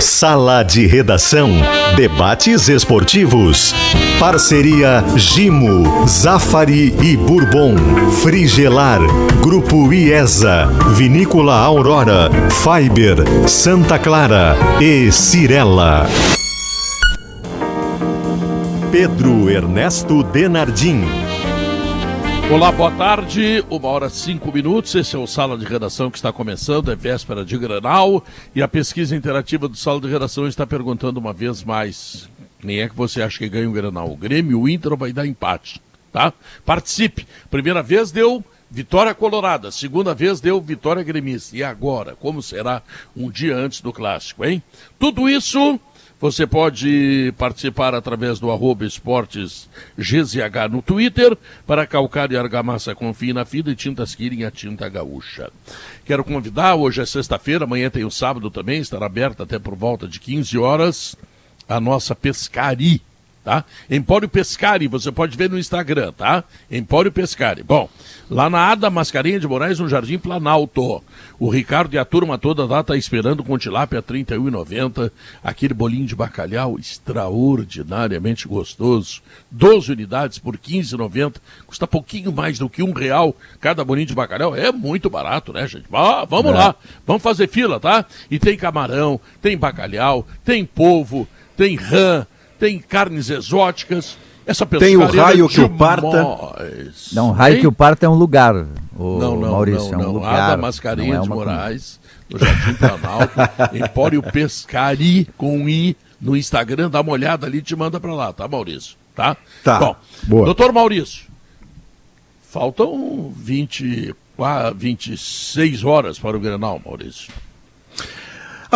Sala de Redação. Debates esportivos. Parceria Gimo, Zafari e Bourbon. Frigelar. Grupo IESA. Vinícola Aurora. Fiber. Santa Clara. E Cirela. Pedro Ernesto Denardim. Olá, boa tarde. Uma hora cinco minutos. Esse é o Sala de Redação que está começando. É véspera de Granal. E a pesquisa interativa do Sala de Redação está perguntando uma vez mais: quem é que você acha que ganha o Granal? O Grêmio, o Inter vai dar empate? Tá? Participe. Primeira vez deu Vitória Colorada. Segunda vez deu Vitória Gremista. E agora? Como será um dia antes do clássico, hein? Tudo isso você pode participar através do arroba esportes GZH no Twitter para calcar e argamassa confie na fida e tintas Kirin a tinta gaúcha. Quero convidar, hoje é sexta-feira, amanhã tem o sábado também, estará aberta até por volta de 15 horas, a nossa pescaria tá? Empório Pescari, você pode ver no Instagram, tá? Empório Pescari. Bom, lá na Ada Mascarenha de Moraes, no Jardim Planalto. O Ricardo e a turma toda lá tá esperando com tilápia R$ 31,90. Aquele bolinho de bacalhau extraordinariamente gostoso. 12 unidades por R$ 15,90. Custa pouquinho mais do que um real cada bolinho de bacalhau. É muito barato, né, gente? Ah, vamos é. lá, vamos fazer fila, tá? E tem camarão, tem bacalhau, tem polvo, tem rã, tem carnes exóticas. Essa tem o raio que o parta. Não, o raio que o parta é um lugar. O não, não, Maurício, não, é um não. lugar. Ada Mascarinha é de Moraes, no Jardim Planalto, Empório Pescari com I no Instagram, dá uma olhada ali e te manda para lá, tá, Maurício? Tá? Tá. Bom, Boa. doutor Maurício, faltam 20, 26 horas para o Grenal, Maurício.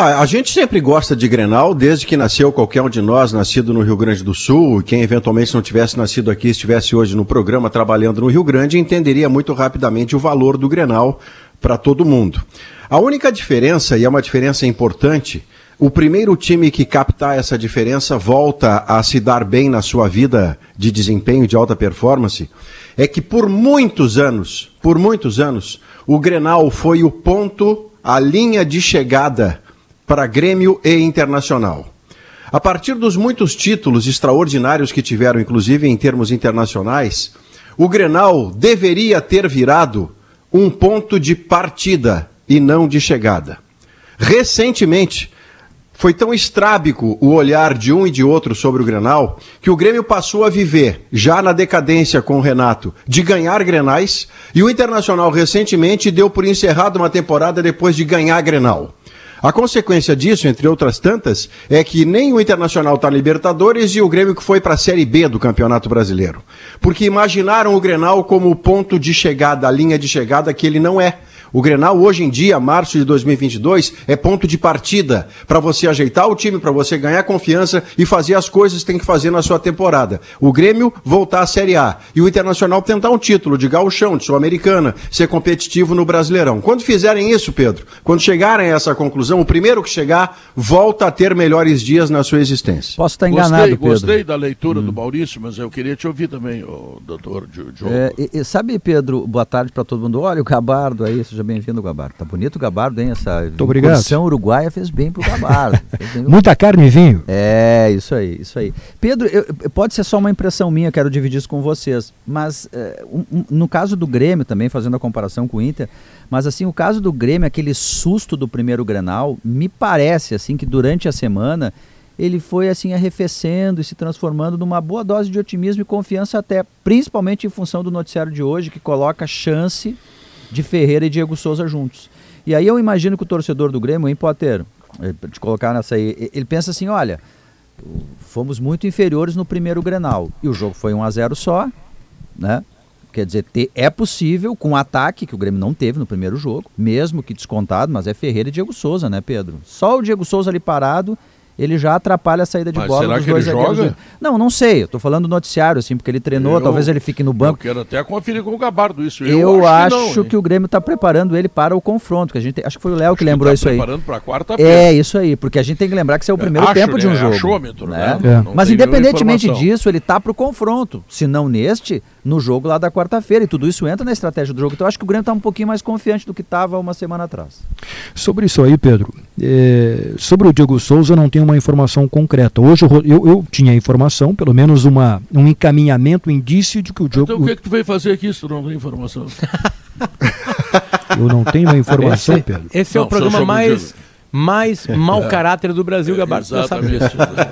Ah, a gente sempre gosta de Grenal, desde que nasceu qualquer um de nós, nascido no Rio Grande do Sul, quem eventualmente não tivesse nascido aqui, estivesse hoje no programa trabalhando no Rio Grande, entenderia muito rapidamente o valor do Grenal para todo mundo. A única diferença, e é uma diferença importante, o primeiro time que captar essa diferença volta a se dar bem na sua vida de desempenho de alta performance, é que por muitos anos, por muitos anos, o Grenal foi o ponto, a linha de chegada para Grêmio e Internacional. A partir dos muitos títulos extraordinários que tiveram, inclusive em termos internacionais, o Grenal deveria ter virado um ponto de partida e não de chegada. Recentemente, foi tão estrábico o olhar de um e de outro sobre o Grenal que o Grêmio passou a viver, já na decadência com o Renato, de ganhar Grenais e o Internacional recentemente deu por encerrado uma temporada depois de ganhar Grenal. A consequência disso, entre outras tantas, é que nem o Internacional está Libertadores e o Grêmio que foi para a Série B do Campeonato Brasileiro. Porque imaginaram o Grenal como o ponto de chegada, a linha de chegada que ele não é. O Grenal, hoje em dia, março de 2022, é ponto de partida para você ajeitar o time, para você ganhar confiança e fazer as coisas que tem que fazer na sua temporada. O Grêmio voltar à Série A e o Internacional tentar um título de gauchão, de sul-americana, ser competitivo no Brasileirão. Quando fizerem isso, Pedro, quando chegarem a essa conclusão, o primeiro que chegar volta a ter melhores dias na sua existência. Posso estar enganado, gostei, Pedro. Gostei da leitura hum. do Maurício, mas eu queria te ouvir também, o doutor Diogo. É, e, e, sabe, Pedro, boa tarde para todo mundo. Olha o Gabardo aí, seja bem-vindo, Gabardo. Tá bonito o Gabardo, hein? Essa Muito obrigado. uruguaia fez bem pro Gabardo. Muita carne e vinho. É, isso aí, isso aí. Pedro, eu, pode ser só uma impressão minha, quero dividir isso com vocês, mas é, um, um, no caso do Grêmio também, fazendo a comparação com o Inter, mas assim, o caso do Grêmio, aquele susto do primeiro Grenal, me parece assim que durante a semana ele foi assim arrefecendo e se transformando numa boa dose de otimismo e confiança até, principalmente em função do noticiário de hoje que coloca chance de Ferreira e Diego Souza juntos. E aí eu imagino que o torcedor do Grêmio, hein, Potter, eh, te colocar nessa aí, ele pensa assim, olha, fomos muito inferiores no primeiro Grenal e o jogo foi 1 a 0 só, né? Quer dizer, ter, é possível com ataque, que o Grêmio não teve no primeiro jogo, mesmo que descontado, mas é Ferreira e Diego Souza, né, Pedro? Só o Diego Souza ali parado ele já atrapalha a saída de Mas bola será dos que dois ele zagueiros. joga? Não, não sei. Eu tô falando do noticiário, assim, porque ele treinou, Eu- talvez ele fique no Eu banco. quero até conferir com o Gabardo isso. Eu, acho, que, não, que, o Grêmio está preparando ele para o confronto. Que a gente acho que foi o Léo que lembrou tá isso aí. preparando para quarta-feira. É, isso aí, porque a gente tem que lembrar que esse é o primeiro acho, tempo de um né? jogo. Achômetro, né? né? Não Mas independentemente disso, ele tá pro confronto. Se não neste, no jogo lá da quarta-feira. E tudo isso entra na estratégia do jogo. Então eu acho que o Grêmio tá um pouquinho mais confiante do que estava uma semana atrás. Sobre isso aí, Pedro, é, sobre o Diego Souza não tenho uma informação concreta. Hoje eu, eu, eu tinha informação, pelo menos uma, um encaminhamento, um indício de que o Diego. Então o que, é que tu veio fazer aqui se tu não tem informação? Eu não tenho uma informação, Esse, Pedro. esse é Não, o programa mais, mais mau caráter do Brasil, Gabardo. você já sabe. Exatamente.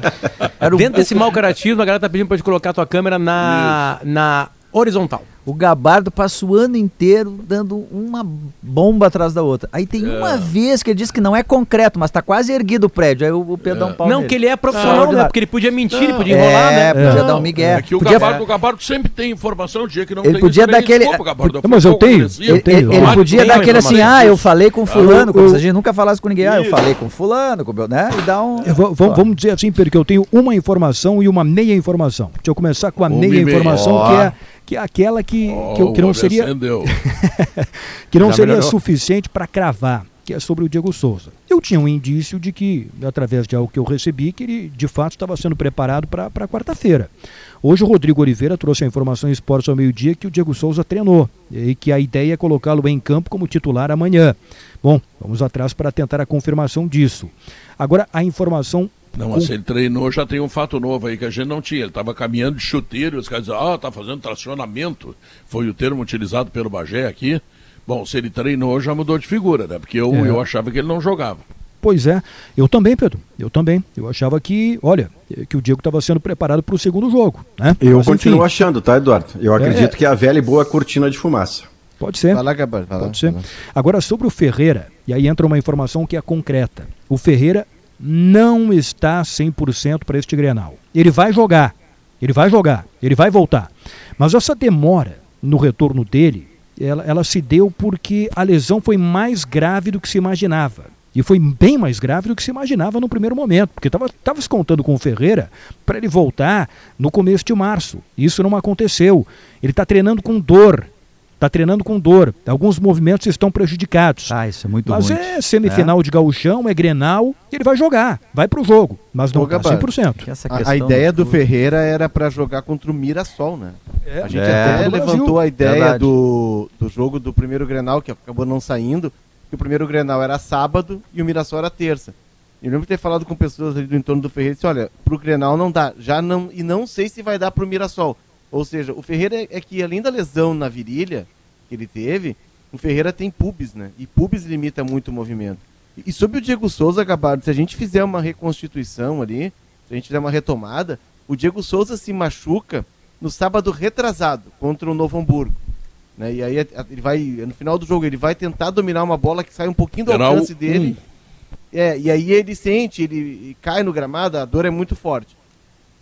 Era o, Dentro desse mau caratismo, a galera tá pedindo pra te colocar a tua câmera na, na horizontal. O Gabardo passa o ano inteiro dando uma bomba atrás da outra. Aí tem É. uma vez que ele diz que não é concreto, mas tá quase erguido o prédio. Aí o, o Pedro dá um pau não, nele. que ele é profissional, né? Extraordinário. Porque ele podia mentir, ele podia enrolar, é, né? podia Não, dar um migué. É que o Podia- Gabardo, o Gabardo sempre tem informação, o dia que não Ele tem podia ele dar aquele- desculpa, Gabardo, Não, mas eu tenho. Eu Ele, tenho. ele Ah, podia dar aquele assim, ah, eu falei com fulano, como eu- se a gente nunca falasse com ninguém, ah, eu falei com fulano, com, né? E dá um... É, va- va- vamos dizer assim, Pedro, que eu tenho uma informação e uma meia informação. Deixa eu começar com a meia informação, que é, que é aquela que, que, eu- que Oh, não seria, que não Já seria melhorou? suficiente para cravar, que é sobre o Diego Souza. Eu tinha um indício de que, através de algo que eu recebi, que ele de fato estava sendo preparado para quarta-feira. Hoje o Rodrigo Oliveira trouxe a informação em Esportes ao meio-dia que o Diego Souza treinou e que a ideia é colocá-lo em campo como titular amanhã. Bom, vamos atrás para tentar a confirmação disso. Agora, a informação Não, mas se ele treinou, já tem um fato novo aí que a gente não tinha. Ele estava caminhando de chuteiro e os caras diziam, ah, tá fazendo tracionamento. Foi o termo utilizado pelo Bagé aqui. Bom, se ele treinou, já mudou de figura, né? Porque eu, É. eu achava que ele não jogava. Pois é, eu também, Pedro. Eu também. Eu achava que, olha, que o Diego estava sendo preparado para o segundo jogo. Né? Eu Mas, continuo enfim, achando, tá, Eduardo? Eu acredito que é a velha e boa cortina de fumaça. Pode ser. Vai lá, vai lá. Pode ser. Agora, sobre o Ferreira, e aí entra uma informação que é concreta. O Ferreira não está 100% para este Grenal. Ele vai jogar, ele vai jogar, ele vai voltar. Mas essa demora no retorno dele, ela, ela se deu porque a lesão foi mais grave do que se imaginava. E foi bem mais grave do que se imaginava no primeiro momento, porque estava se contando com o Ferreira para ele voltar no começo de março. Isso não aconteceu. Ele está treinando com dor. Está treinando com dor. Alguns movimentos estão prejudicados. Ah, isso é muito Mas ruim. é semifinal de gauchão, é Grenal, ele vai jogar, vai pro jogo, mas não tá Gabardo, 100%. Que essa A, a ideia do do- Ferreira era pra jogar contra o Mirassol, né? É, A gente É. até levantou a ideia Verdade. do, do jogo do primeiro Grenal, que acabou não saindo, que o primeiro Grenal era sábado e o Mirassol era terça. Eu lembro de ter falado com pessoas ali do entorno do Ferreira e disse, olha, pro Grenal não dá, já não, e não sei se vai dar pro Mirassol. Ou seja, o Ferreira é, é que além da lesão na virilha que ele teve, o Ferreira tem pubis, né? E pubis limita muito o movimento. E, e sobre o Diego Souza, Gabardo, se a gente fizer uma reconstituição ali, se a gente fizer uma retomada, o Diego Souza se machuca no sábado retrasado contra o Novo Hamburgo. Né? E aí a- a- ele vai, no final do jogo, ele vai tentar dominar uma bola que sai um pouquinho do alcance dele. É, e aí ele sente, ele cai no gramado, a dor é muito forte.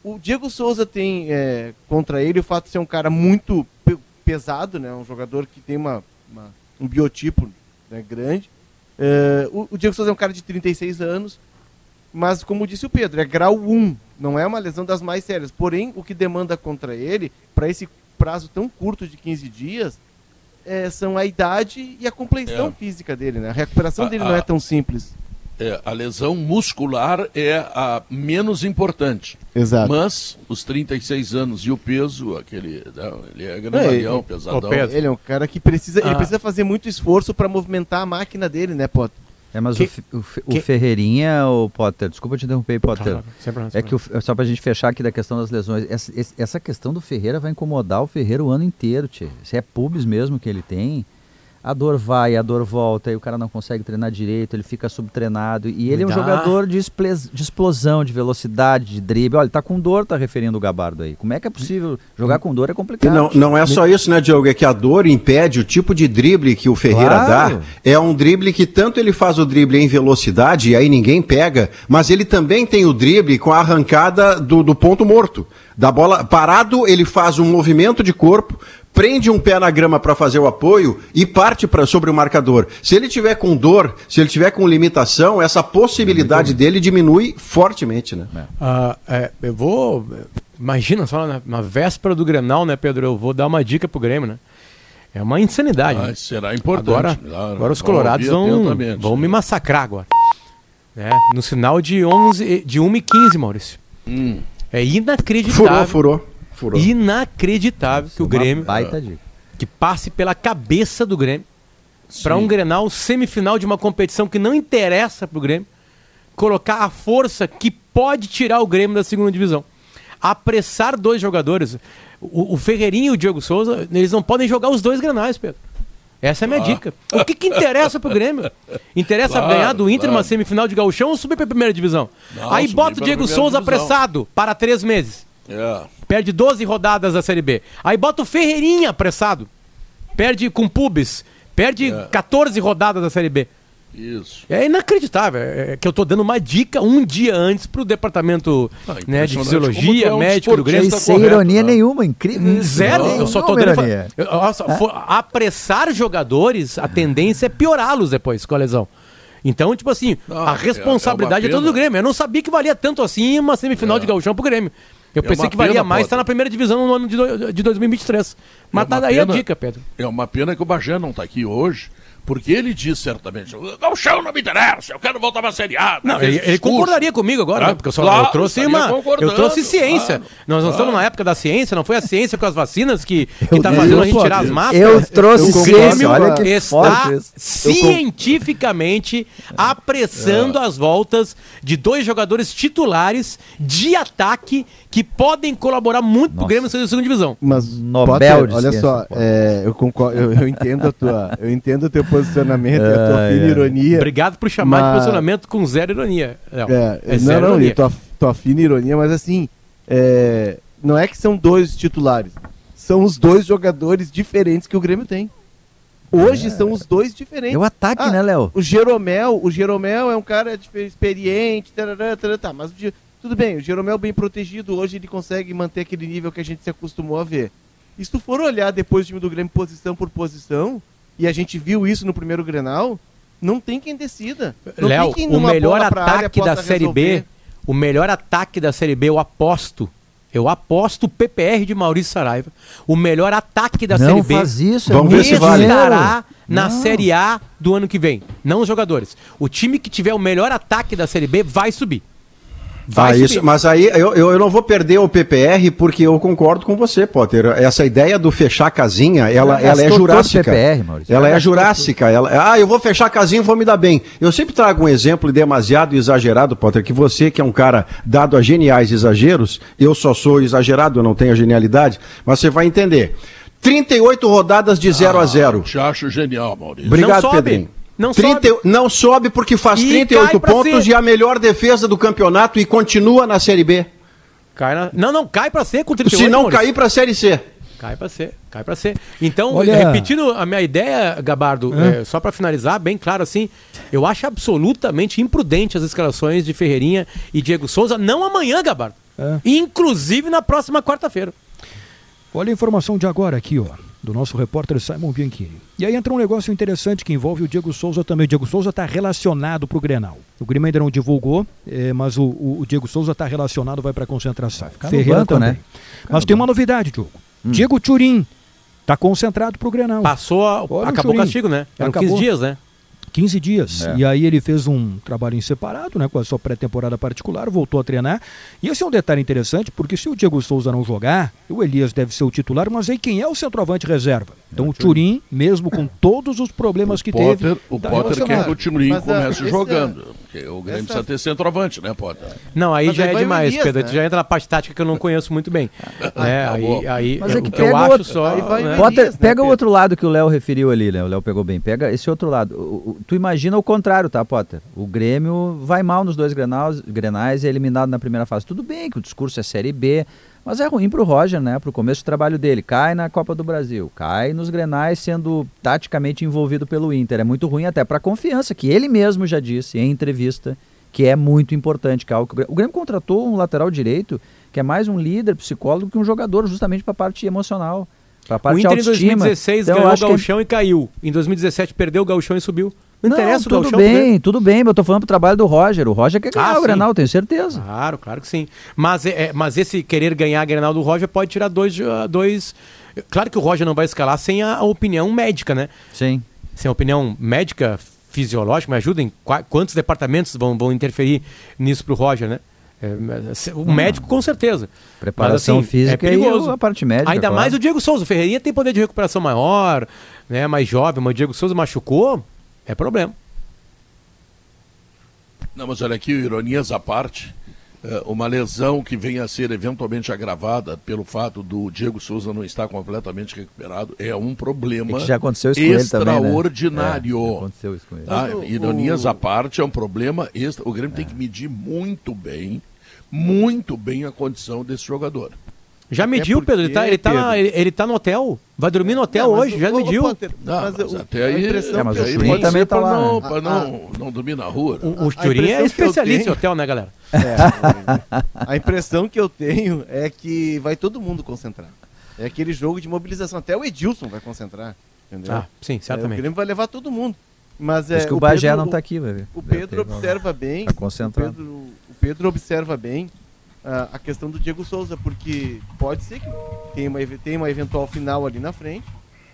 O Diego Souza tem é, contra ele o fato de ser um cara muito pe- pesado, né? Um jogador que tem uma, uma- um biotipo né, grande. É, o, o Diego Souza é um cara de 36 anos, mas como disse o Pedro, é grau 1, não é uma lesão das mais sérias. Porém, o que demanda contra ele, para esse prazo tão curto de 15 dias, é, são a idade e a compreensão É. física dele, né? A recuperação A- dele a- não é tão simples. É, a lesão muscular é a menos importante. Exato. Mas os 36 anos e o peso, aquele. Não, ele é grandalhão, ele- pesadão. Ele é um cara que precisa, ele Ah. precisa fazer muito esforço para movimentar a máquina dele, né, Potter? É, mas Que- o, o, Fe- o que- Ferreirinha, o Potter, desculpa te interromper, Potter. Sempre, É que o, só pra gente fechar aqui da questão das lesões, essa, essa questão do Ferreira vai incomodar o Ferreira o ano inteiro, tchê. Se é pubis mesmo que ele tem, a dor vai, a dor volta, aí o cara não consegue treinar direito, ele fica subtreinado. E ele é um Dá. jogador de, de explosão, de velocidade, de drible. Olha, ele tá com dor, tá referindo o Gabardo aí. Como é que é possível? Jogar com dor é E complicado. não, não é só isso, né, Diogo? É que a dor impede o tipo de drible que o Ferreira Claro. dá. É um drible que tanto ele faz o drible em velocidade, e aí ninguém pega, mas ele também tem o drible com a arrancada do, do ponto morto. Da bola parado, ele faz um movimento de corpo, prende um pé na grama para fazer o apoio e parte para sobre o marcador. Se ele tiver com dor, se ele tiver com limitação, essa possibilidade dele diminui fortemente, né? Ah, é, eu vou. Imagina só, na, na véspera do Grenal, né, Pedro? Eu vou dar uma dica pro Grêmio, né? É uma insanidade. Ah, né? será importante. Agora, claro. agora os colorados vão, vão né? me massacrar agora. Né? No sinal de 11, de 1 e 15, Maurício. Hum. É inacreditável. furou, furou. Inacreditável que o Uma Grêmio que passe pela cabeça do Grêmio para um Grenal semifinal de uma competição que não interessa pro Grêmio, colocar a força que pode tirar o Grêmio da segunda divisão. Apressar dois jogadores, o, o Ferreirinho e o Diego Souza, eles não podem jogar os dois Grenais, Pedro. Essa é a minha dica. O que, que interessa pro Grêmio? Interessa Claro, ganhar do Inter claro. uma semifinal de gauchão ou subir pra primeira divisão? Não, Aí bota o Diego Souza divisão. apressado para três meses. É. Perde 12 rodadas da Série B. Aí bota o Ferreirinha apressado. Perde com pubis. Perde É. 14 rodadas da Série B. Isso. É inacreditável. É que eu tô dando uma dica um dia antes pro departamento Ah, né, de fisiologia, é um médico do Grêmio. sem correto, ironia né? nenhuma, incrível. isso. Zero, Não, eu só tô dando. Eu- nossa, for- apressar jogadores, a tendência é piorá-los depois com a lesão. Então, tipo assim, Não, a é- responsabilidade é é, toda do. Grêmio. Eu não sabia que valia tanto assim uma semifinal É. de gauchão pro Grêmio. Eu É pensei que valia pena, mais Potter. estar na primeira divisão no ano de, do- de 2023. Mas É tá daí a pena. dica, Pedro. É uma pena que o Bagé não está aqui hoje, porque ele diz certamente: o chão não me interessa, eu quero voltar para a Série A. Não, ele, ele concordaria comigo agora, né? Porque eu, só, claro, eu trouxe uma. Eu trouxe ciência. claro, Nós não estamos na época da ciência, não foi a ciência com as vacinas que, tá eu- fazendo a gente tirar as máscaras. Eu trouxe Eu ciência, concordo. olha que está cientificamente apressando as voltas de dois jogadores titulares de ataque que podem colaborar muito pro Nossa. Grêmio ser da segunda divisão. Mas, Nobel Potter, de olha ciência, só, é, eu, concordo, eu, eu entendo a tua, eu entendo o teu posicionamento, e a tua fina ironia. Obrigado por chamar de Mas- posicionamento com zero ironia. Léo. É, É não, zero não, ironia. e tua, tua fina ironia, mas assim, é, não é que são dois titulares, são os dois jogadores diferentes que o Grêmio tem. Hoje são os dois diferentes. É o ataque, Ah, né, Léo? O Jeromel, o Jeromel é um cara de- experiente, tarará, tarará, tá, mas o tudo bem, o Jeromel bem protegido, hoje ele consegue manter aquele nível que a gente se acostumou a ver. E se tu for olhar depois do time do Grêmio posição por posição, e a gente viu isso no primeiro Grenal, não tem quem decida. Não Léo, tem quem o melhor área ataque da Série B, o melhor ataque da Série B, eu aposto. Eu aposto o PPR de Maurício Saraiva. O melhor ataque da Não Série B faz isso, Vamos é ver se vale. estará na Não. Série A do ano que vem. Não os jogadores. O time que tiver o melhor ataque da Série B vai subir. Vai Ah, isso, mas aí eu, eu, eu não vou perder o PPR porque eu concordo com você, Potter. Essa ideia do fechar a casinha, ela, ela é jurássica. PPR, Maurício. ela é jurássica. Ela, ah, eu vou fechar a casinha e vou me dar bem. Eu sempre trago um exemplo demasiado exagerado, Potter, que você, que é um cara dado a geniais exageros, eu só sou exagerado, eu não tenho a genialidade, mas você vai entender. 38 rodadas de 0 a 0 Te acho genial, Maurício. Obrigado. Pedrinho. Não 30 sobe. Não sobe porque faz E 38 cai pra pontos ser. e a melhor defesa do campeonato e continua na Série B. Cai na- Não, não, cai pra ser com 38. Se não cair para a Série C. Cai pra ser, cai pra ser. Então, Olha- repetindo a minha ideia, Gabardo, é, só pra finalizar, bem claro assim, eu acho absolutamente imprudente as escalações de Ferreirinha e Diego Souza, não amanhã, Gabardo. É. Inclusive na próxima quarta-feira. Olha a informação de agora aqui, ó, do nosso repórter Simon Bianchini. E aí entra um negócio interessante que envolve o Diego Souza também. O Diego Souza está relacionado para o Grenal. O Grêmio ainda não divulgou, eh, mas o, o- o Diego Souza está relacionado, vai para concentração. ficar no banco, né? Mas no tem uma banco. novidade, Diogo. Diego Turim está concentrado para o Grenal. Passou, a- o acabou o Churinho. castigo, né? Eram Acabou. 15 dias, né? 15 dias. É. E aí ele fez um trabalho em separado, né, com a sua pré-temporada particular, voltou a treinar. E esse é um detalhe interessante, porque se o Diego Souza não jogar, o Elias deve ser o titular, mas aí quem é o centroavante reserva? Então o Turim, mesmo com todos os problemas que Potter, teve, o tá Potter quer que o Mas, ah, comece esse jogando. Porque o Grêmio essa- precisa ter centroavante, né, Potter? Não, aí Mas já aí é o demais, Elias, Pedro. né? Tu já entra na parte tática que eu não conheço muito bem. né? Bom. Aí, aí Mas é o que eu pega acho outro- só. aí vai né? Potter, Elias, né, pega o Pedro? outro lado que o Léo referiu ali, né? O Léo pegou bem. Pega esse outro lado. O- o- tu imagina o contrário, tá, Potter? O Grêmio vai mal nos dois grenais, grenais e é eliminado na primeira fase. Tudo bem que o discurso é Série B, mas é ruim pro Roger, né? Pro começo do trabalho dele. Cai na Copa do Brasil, cai nos grenais sendo taticamente envolvido pelo Inter. É muito ruim até pra confiança, que ele mesmo já disse em entrevista que é muito importante. Que é que o, Grêmio, o contratou um lateral direito que é mais um líder, psicólogo que um jogador, justamente para a parte emocional. Pra O parte de Inter em autoestima. 2016 Então, ganhou o que é- gauchão e caiu. Em 2017 perdeu o gauchão e subiu. Não, Não, interessa o tudo bem, tudo bem, mas eu tô falando pro trabalho do Roger. O Roger quer ganhar Ah, o sim. Grenal, tenho certeza. Claro, claro que sim. Mas, é, é- mas esse querer ganhar a Grenal do Roger pode tirar dois, ah, dois. Claro que o Roger não vai escalar sem a, opinião médica, né? Sim. Sem a opinião médica, fisiológica, me ajudem. Qua- Quantos departamentos vão, vão interferir nisso pro Roger, né? É, o médico, com certeza. Preparação Mas, assim, física é perigoso. a parte médica. Ainda claro. mais o Diego Souza. O Ferreirinha tem poder de recuperação maior, né? Mais jovem, mas o Diego Souza machucou, é problema. Não, mas olha aqui, ironias à parte, eh, uma lesão que venha a ser eventualmente agravada pelo fato do Diego Souza não estar completamente recuperado é um problema É que já aconteceu isso com ele também, né? extraordinário. É, já aconteceu isso com ele. Tá? O- Ironias o- à parte, é um problema extra. O Grêmio tem que medir muito bem, muito bem a condição desse jogador. Já mediu, porque, Pedro? Ele tá, ele, tá, Pedro- ele, ele tá no hotel. Vai dormir no hotel Não, hoje, o- já o- o mediu. Potter, Não, mas mas o- até a aí, impressão É, mas que o eu Churinho tenho- também tá pra lá, não, né? pra não, não dormir na rua. né? O, o A Churinho é especialista em hotel, né, galera? É, a impressão que eu tenho é que vai todo mundo concentrar. É aquele jogo de mobilização. Até o Edilson vai concentrar. Entendeu? Ah, sim, É, o certamente. Grêmio vai levar todo mundo. Mas é, isso que o, Bagé Pedro- não tá aqui, vai ver. O Pedro observa bem. Tá o, concentrado. Pedro, o Pedro observa bem ah, a questão do Diego Souza, porque pode ser que tenha uma, tenha uma eventual final ali na frente.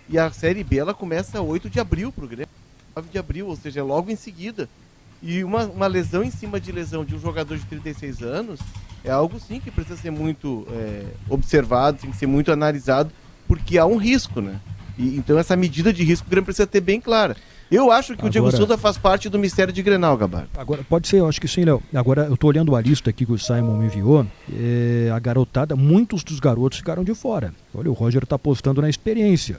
E a Série B ela começa 8 de abril pro Grêmio. 9 de abril, ou seja, logo em seguida. E uma, uma lesão em cima de lesão de um jogador de 36 anos é algo sim que precisa ser muito é, observado, tem que ser muito analisado, porque há um risco, né? E, então essa medida de risco o Grêmio precisa ter bem clara. Eu acho que o Diego Agora- Souza faz parte do mistério de Grenal, Gabar. Agora, pode ser, eu acho que sim, Léo. Agora, eu tô olhando a lista aqui que o Simon me enviou. é, a garotada, muitos dos garotos ficaram de fora. Olha, o Roger tá apostando na experiência.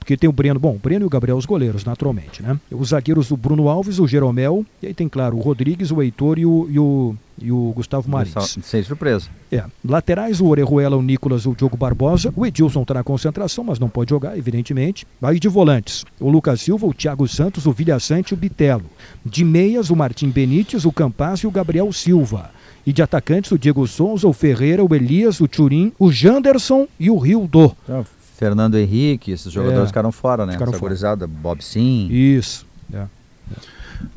Porque tem o Breno, bom, o Breno e o Gabriel, os goleiros, naturalmente, né? Os zagueiros, o Bruno Alves, o Jeromel, e aí tem, claro, o Rodrigues, o Heitor e o, e o, e o Gustavo Marins. Sem surpresa. É. Laterais, o Orejuela, o Nicolas, o Diogo Barbosa. O Edilson está na concentração, mas não pode jogar, evidentemente. Aí de volantes, o Lucas Silva, o Thiago Santos, o Vilha Sante e o Bitelo. De meias, o Martim Benítez, o Campaz e o Gabriel Silva. E de atacantes, o Diego Souza, o Ferreira, o Elias, o Turim, o Janderson e o Rildo. Então, Fernando Henrique, esses jogadores É. ficaram fora, né? Ficaram fora. Bob Sim. Isso. É.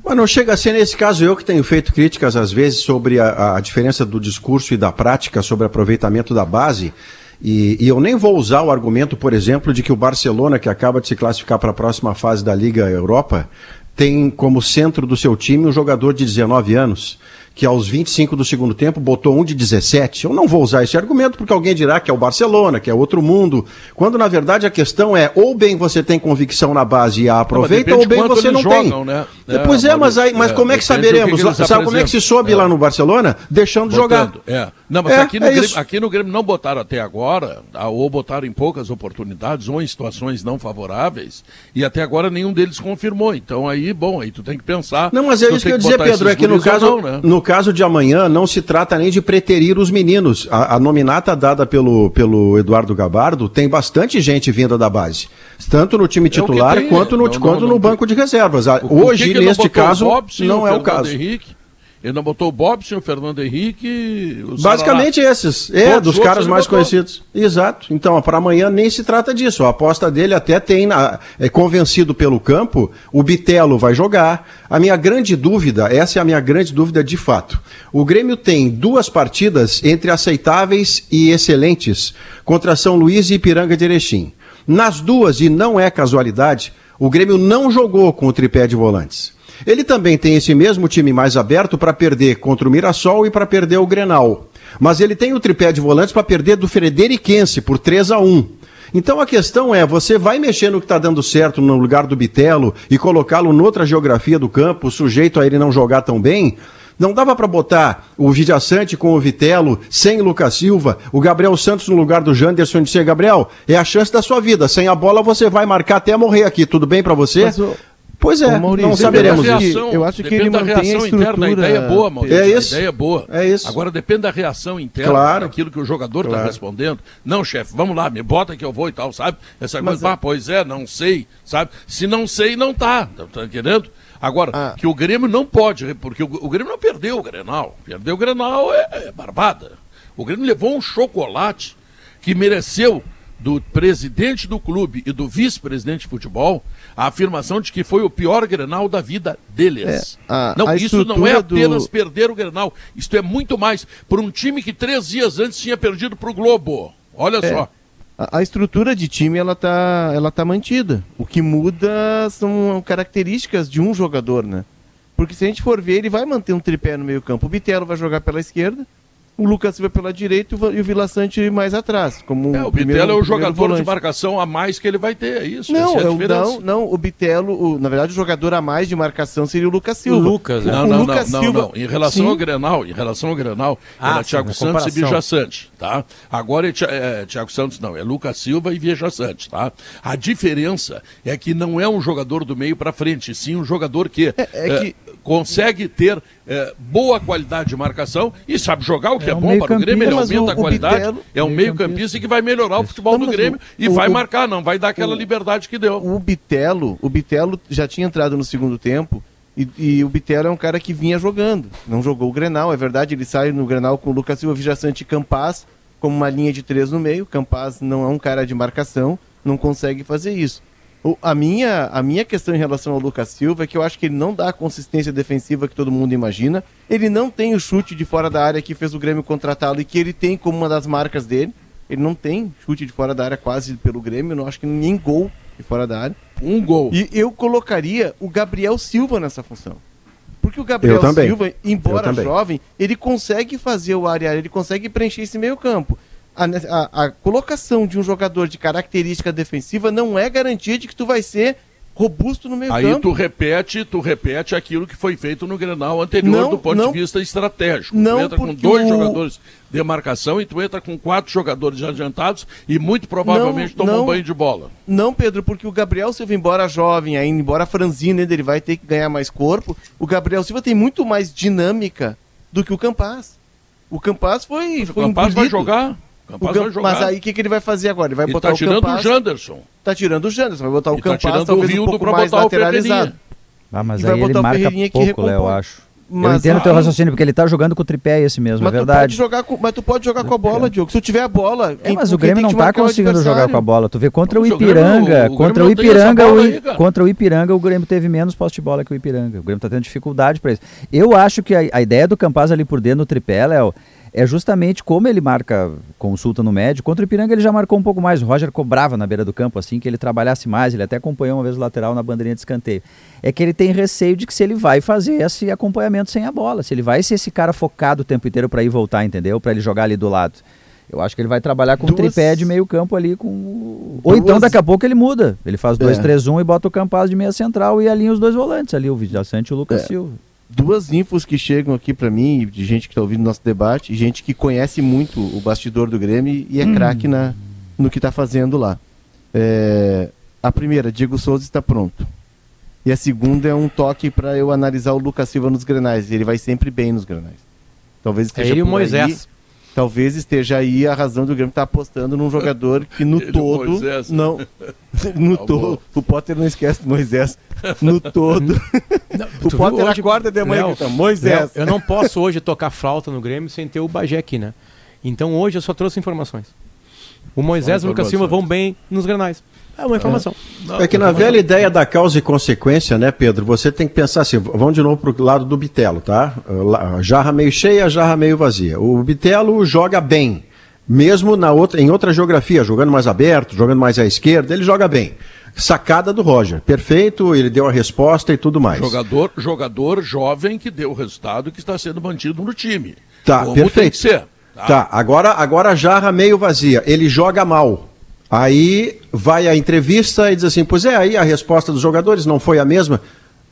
Mas não chega a ser nesse caso eu que tenho feito críticas às vezes sobre a, a diferença do discurso e da prática sobre aproveitamento da base. E, e eu nem vou usar o argumento, por exemplo, de que o Barcelona, que acaba de se classificar para a próxima fase da Liga Europa, tem como centro do seu time um jogador de 19 anos, que aos 25 do segundo tempo botou um de 17. Eu não vou usar esse argumento porque alguém dirá que é o Barcelona, que é outro mundo, quando na verdade a questão é ou bem você tem convicção na base e a aproveita, depende ou bem você não tem. jogam, né? É, pois é, mas, aí, mas é, como é que saberemos? que que Sabe como é que se soube É. lá no Barcelona? Deixando de jogar. É. Não, mas É, aqui, no é Grêmio, aqui no Grêmio não botaram até agora, ah, ou botaram em poucas oportunidades, ou em situações não favoráveis, e até agora nenhum deles confirmou. Então aí, bom, aí tu tem que pensar. Não, mas é isso que tem eu ia dizer, Pedro, é que no caso, não, né? no caso de amanhã não se trata nem de preterir os meninos. A, a nominata dada pelo, pelo Eduardo Gabardo tem bastante gente vinda da base. Tanto no time É que titular tem, quanto no, não, quanto não, no banco de reservas. Ah, que Hoje, que não neste caso, Bobson e não é o caso. Henrique? Ele não botou o Bobson, o Fernando Henrique. O Basicamente Sarará. esses, é, Todos dos os caras mais botou. conhecidos. Exato. Então, para amanhã nem se trata disso. A aposta dele até tem, na- é convencido pelo campo, o Bitelo vai jogar. A minha grande dúvida, essa é a minha grande dúvida de fato. O Grêmio tem duas partidas entre aceitáveis e excelentes contra São Luís e Ipiranga de Erechim. Nas duas, e não é casualidade, o Grêmio não jogou com o tripé de volantes. Ele também tem esse mesmo time mais aberto para perder contra o Mirassol e para perder o Grenal. Mas ele tem o tripé de volantes para perder do Frederiquense por 3 a 1 Então a questão é, você vai mexer no que está dando certo no lugar do Bitelo e colocá-lo noutra geografia do campo, sujeito a ele não jogar tão bem? Não dava para botar o Vidiaçante com o Vitelo, sem Lucas Silva, o Gabriel Santos no lugar do Janderson e dizer, Gabriel, é a chance da sua vida. Sem a bola você vai marcar até morrer aqui. Tudo bem para você? Mas Pois é, Maurício, não saberemos reação. eu acho que depende ele da mantém a reação interna. A ideia é boa, Maurício. É isso. A ideia é boa. É isso. Agora depende da reação interna, Claro. daquilo que o jogador está Claro. respondendo. Não, chefe, vamos lá, me bota que eu vou e tal, sabe? Essa Mas coisa, é- ah, pois é, não sei, sabe? Se não sei, não tá. Tá, tá entendendo? Agora, Ah. que o Grêmio não pode, porque o, o Grêmio não perdeu o Grenal. Perdeu o Grenal é, é barbada. O Grêmio levou um chocolate que mereceu do presidente do clube e do vice-presidente de futebol a afirmação de que foi o pior Grenal da vida deles. É, a- não, a isso não é estrutura do- apenas perder o Grenal, isto é muito mais por um time que três dias antes tinha perdido para o Globo. Olha É. só. A, a estrutura de time ela tá, ela tá mantida. O que muda são características de um jogador, né? Porque se a gente for ver, ele vai manter um tripé no meio-campo. O Bitelo vai jogar pela esquerda, o Lucas Silva pela direita e o o Vila Sante mais atrás. Como É, o primeiro- Bitelo é o jogador de volante. marcação a mais que ele vai ter, é isso? Não, é a é o- diferença. não, não, o Bitelo, o- na verdade, o jogador a mais de marcação seria o Lucas Silva. Lucas, né? Não, O não, Lucas não, Silva- não, não. Em relação Sim. ao Grenal, em relação ao Grenal, Ah, era sim, Thiago Santos e. Vija Sante, tá? Agora é, é Thiago Santos não, é Lucas Silva e Vija Sante, tá? A diferença é que não é um jogador do meio para frente, sim um jogador que, é eh, que- consegue ter eh, boa qualidade de marcação e sabe jogar o que é, É um bom para o Grêmio, ele Mas o- aumenta a o qualidade, Bitelo- é um meio-campista que vai melhorar o futebol do Grêmio o- e o- vai marcar, não vai dar aquela o- liberdade que deu. O Bitelo, o Bitelo já tinha entrado no segundo tempo e, e o Bitelo é um cara que vinha jogando. Não jogou o Grenal, é verdade, ele sai no Grenal com o Lucas Silva, Vijaçante e Campaz como uma linha de três no meio. Campaz não é um cara de marcação, não consegue fazer isso. O- a, minha, a minha questão em relação ao Lucas Silva é que eu acho que ele não dá a consistência defensiva que todo mundo imagina. Ele não tem o chute de fora da área que fez o Grêmio contratá-lo e que ele tem como uma das marcas dele. Ele não tem chute de fora da área quase pelo Grêmio, não acho que nem gol de fora da área. Um gol. E eu colocaria o Gabriel Silva nessa função. Porque o Gabriel. Silva, embora jovem, ele consegue fazer o área, ele consegue preencher esse meio campo. A, a- a colocação de um jogador de característica defensiva não é garantia de que tu vai ser robusto no meio Aí campo. tu repete, tu repete aquilo que foi feito no Grenal anterior Não, do ponto não. de vista estratégico. Não, tu entra com dois o- jogadores de marcação e tu entra com quatro jogadores adiantados e muito provavelmente Não, toma um banho de bola. Não, Pedro, porque o Gabriel Silva, embora jovem ainda, embora franzino ainda, ele vai ter que ganhar mais corpo. O Gabriel Silva tem muito mais dinâmica do que o Campaz. O Campaz foi, O foi Campaz vai jogar. O O Campaz Cam- vai jogar. Mas aí o que, que ele vai fazer agora? Ele vai Ele botar tá o tirando Campaz. o Janderson. Tá tirando o Janderson, vai botar o E tá tirando o talvez um Rildo pouco mais botar o lateralizado. Ah, mas E vai aí ele botar o marca Ferreirinha que pouco, Léo, eu acho. eu Mas entendo o teu raciocínio, porque ele tá jogando com o tripé esse mesmo, Mas é tu, pode verdade. jogar com, mas tu pode jogar com a bola, Diogo. Se tu tiver a bola. É, mas o Grêmio não tá é o conseguindo jogar com a bola. Tu vê contra o o Ipiranga, o contra o Ipiranga, o, contra o Ipiranga o Grêmio teve menos posse de bola que o Ipiranga. O Grêmio tá tendo dificuldade para isso. Eu acho que a, a ideia do Campaz ali por dentro no tripé, Léo, é justamente como ele marca, consulta no médio. Contra o Ipiranga ele já marcou um pouco mais. O Roger cobrava na beira do campo, assim, que ele trabalhasse mais. Ele até acompanhou uma vez o lateral na bandeirinha de escanteio. É que ele tem receio de que se ele vai fazer esse acompanhamento sem a bola, se ele vai ser esse cara focado o tempo inteiro para ir voltar, entendeu? Para ele jogar ali do lado. Eu acho que ele vai trabalhar com um Duas- tripé de meio campo ali com. o- Ou então daqui a pouco ele muda. Ele faz 2-3-1 É. e bota o Campaz de meia central e alinha os dois volantes ali, o Vidaçante e o Lucas É. Silva. Duas infos que chegam aqui pra mim, de gente que está ouvindo nosso debate, e gente que conhece muito o bastidor do Grêmio e é craque na no que está fazendo lá. É, a primeira, Diego Souza está pronto. E a segunda é um toque para eu analisar o Lucas Silva nos granais. Ele vai sempre bem nos granais. Talvez É esteja ele e o Moisés. Talvez esteja aí a razão do Grêmio estar apostando num jogador que no Ele o todo Moisés. não no Tá todo o Potter não esquece do Moisés no todo o Tu viu Potter hoje- acorda de manhã Léo, Moisés Léo, eu não posso hoje tocar flauta no Grêmio sem ter o Bagé aqui, né? Então hoje eu só trouxe informações. O Moisés e o Lucas Silva vão bem nos granais. É uma informação. Não, É que na velha ideia da causa e consequência, né, Pedro? Você tem que pensar assim, vamos de novo pro lado do Bitelo, tá? Lá, Jarra meio cheia, jarra meio vazia. O Bitelo joga bem, mesmo na outra, em outra geografia, jogando mais aberto, jogando mais à esquerda, ele joga bem. Sacada do Roger, perfeito, ele deu a resposta e tudo mais. Jogador, jogador jovem que deu o resultado e que está sendo mantido no time. Tá, Como tem perfeito. que ser. Tá? Tá, agora, agora a jarra meio vazia. Ele joga mal. Aí vai a entrevista e diz assim: pois é, aí a resposta dos jogadores não foi a mesma.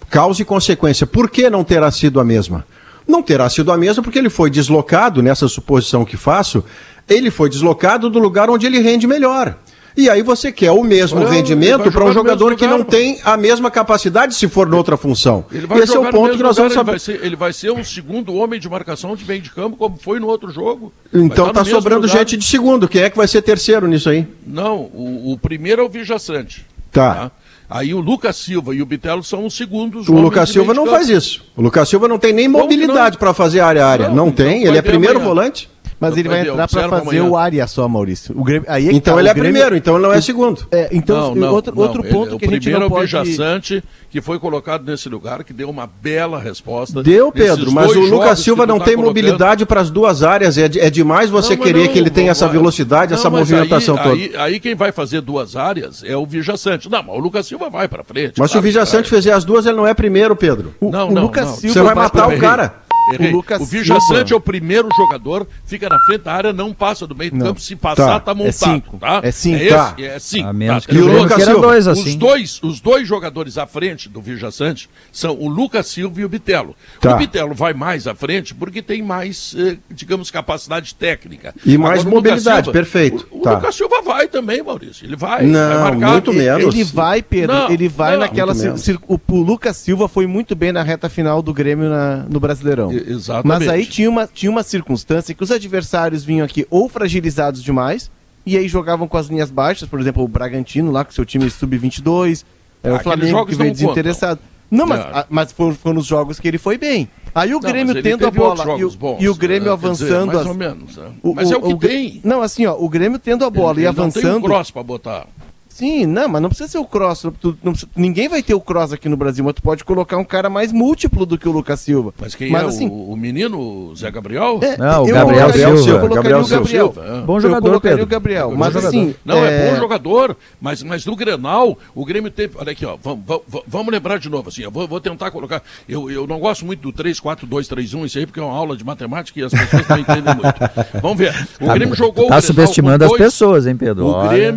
Causa e consequência. Por que não terá sido a mesma? Não terá sido a mesma porque ele foi deslocado, nessa suposição que faço, ele foi deslocado do lugar onde ele rende melhor. E aí você quer o mesmo Olha, ele rendimento para um jogador que lugar, não pô. tem a mesma capacidade se for noutra função. Ele vai Esse é o ponto que nós vamos ele saber. vai, ser, ele vai ser um segundo homem de marcação de meio de campo, como foi no outro jogo. Então tá mesmo sobrando lugar. gente de segundo. Quem é que vai ser terceiro nisso aí? Não, o, o primeiro é o Vijaçante. Tá. Aí o Lucas Silva e o Bitelo são os segundos. O Lucas Silva não campo. faz isso. O Lucas Silva não tem nem mobilidade para fazer área a área. Não, Não, tem, ele é primeiro amanhã. volante. Mas ele vai entrar pra observa fazer amanhã. o área só, Maurício. O Grêmio, aí é Então tá, ele o é Grêmio- primeiro, então ele não é segundo. É, então, não, não, outro, não, outro ele- ponto o que a gente primeiro não é o pode... Vijaçante, que foi colocado nesse lugar, que deu uma bela resposta. Deu, Pedro, mas o Lucas Silva não tá tem colocando. mobilidade para as duas áreas. É, é demais você querer não, que ele tenha essa velocidade, Não, essa movimentação aí, toda. Aí, aí quem vai fazer duas áreas é o Vijaçante. Não, mas o Lucas Silva vai pra frente. Mas se o Vijaçante fizer as duas, ele não é primeiro, Pedro. O, Não, o não, Lucas não. Silva Você vai matar o cara. Errei. O Lucas o Silva- é o primeiro jogador, fica na frente da área, não passa do meio do campo. Se passar, Tá. tá, É montado. cinco. tá? É cinco. É, Tá. é cinco. A menos tá? que E o Lucas Silva? dois Os assim. dois, os dois jogadores à frente do Vijaçante são o Lucas Silva e o Bitelo. Tá. O Bitelo vai mais à frente porque tem mais, eh, digamos, capacidade técnica. E mais o Lucas mobilidade, perfeito. O, o Tá. Lucas Silva vai também, Maurício. Ele vai. Não, vai marcar. muito menos. Ele vai, Pedro, Não, ele vai não. naquela. O, o Lucas Silva foi muito bem na reta final do Grêmio na- no Brasileirão. Exatamente. Mas aí tinha uma, tinha uma circunstância que os adversários vinham aqui ou fragilizados demais, e aí jogavam com as linhas baixas, por exemplo, o Bragantino lá com seu time sub-22, é, o Flamengo que veio não contam. desinteressado. Não, mas, Não. a- mas foram, foram os jogos que ele foi bem. Aí o Não, Grêmio tendo a bola e o, bons, e o Grêmio né? Quer dizer, avançando. mais as- ou menos. né? o- Mas é o que o tem. Não, assim, ó, o Grêmio tendo a bola Ele- e ele Não tem avançando. um cross pra botar. Sim, não, mas não precisa ser o cross. tu- não precisa- ninguém vai ter o cross aqui no Brasil, mas tu pode colocar um cara mais múltiplo do que o Lucas Silva. Mas quem Mas, é assim, o, o menino, o Zé Gabriel? É, Não, o eu Gabriel colocaria- Silva. Eu colocaria Gabriel o Gabriel. Silva. Bom eu jogador, colocaria Pedro. o Gabriel. Bom Mas jogador. assim. Não, é... é bom jogador, mas, mas no Grenal, o Grêmio teve. Olha aqui, ó. Vamos, vamos, vamos lembrar de novo, assim. Eu vou, vou tentar colocar. Eu, eu não gosto muito do 3, 4, 2, 3, 1, isso aí, porque é uma aula de matemática e as pessoas não entendem muito. Vamos ver. O Grêmio jogou o Tá Grenal subestimando com as dois- pessoas, hein, Pedro? O Olha.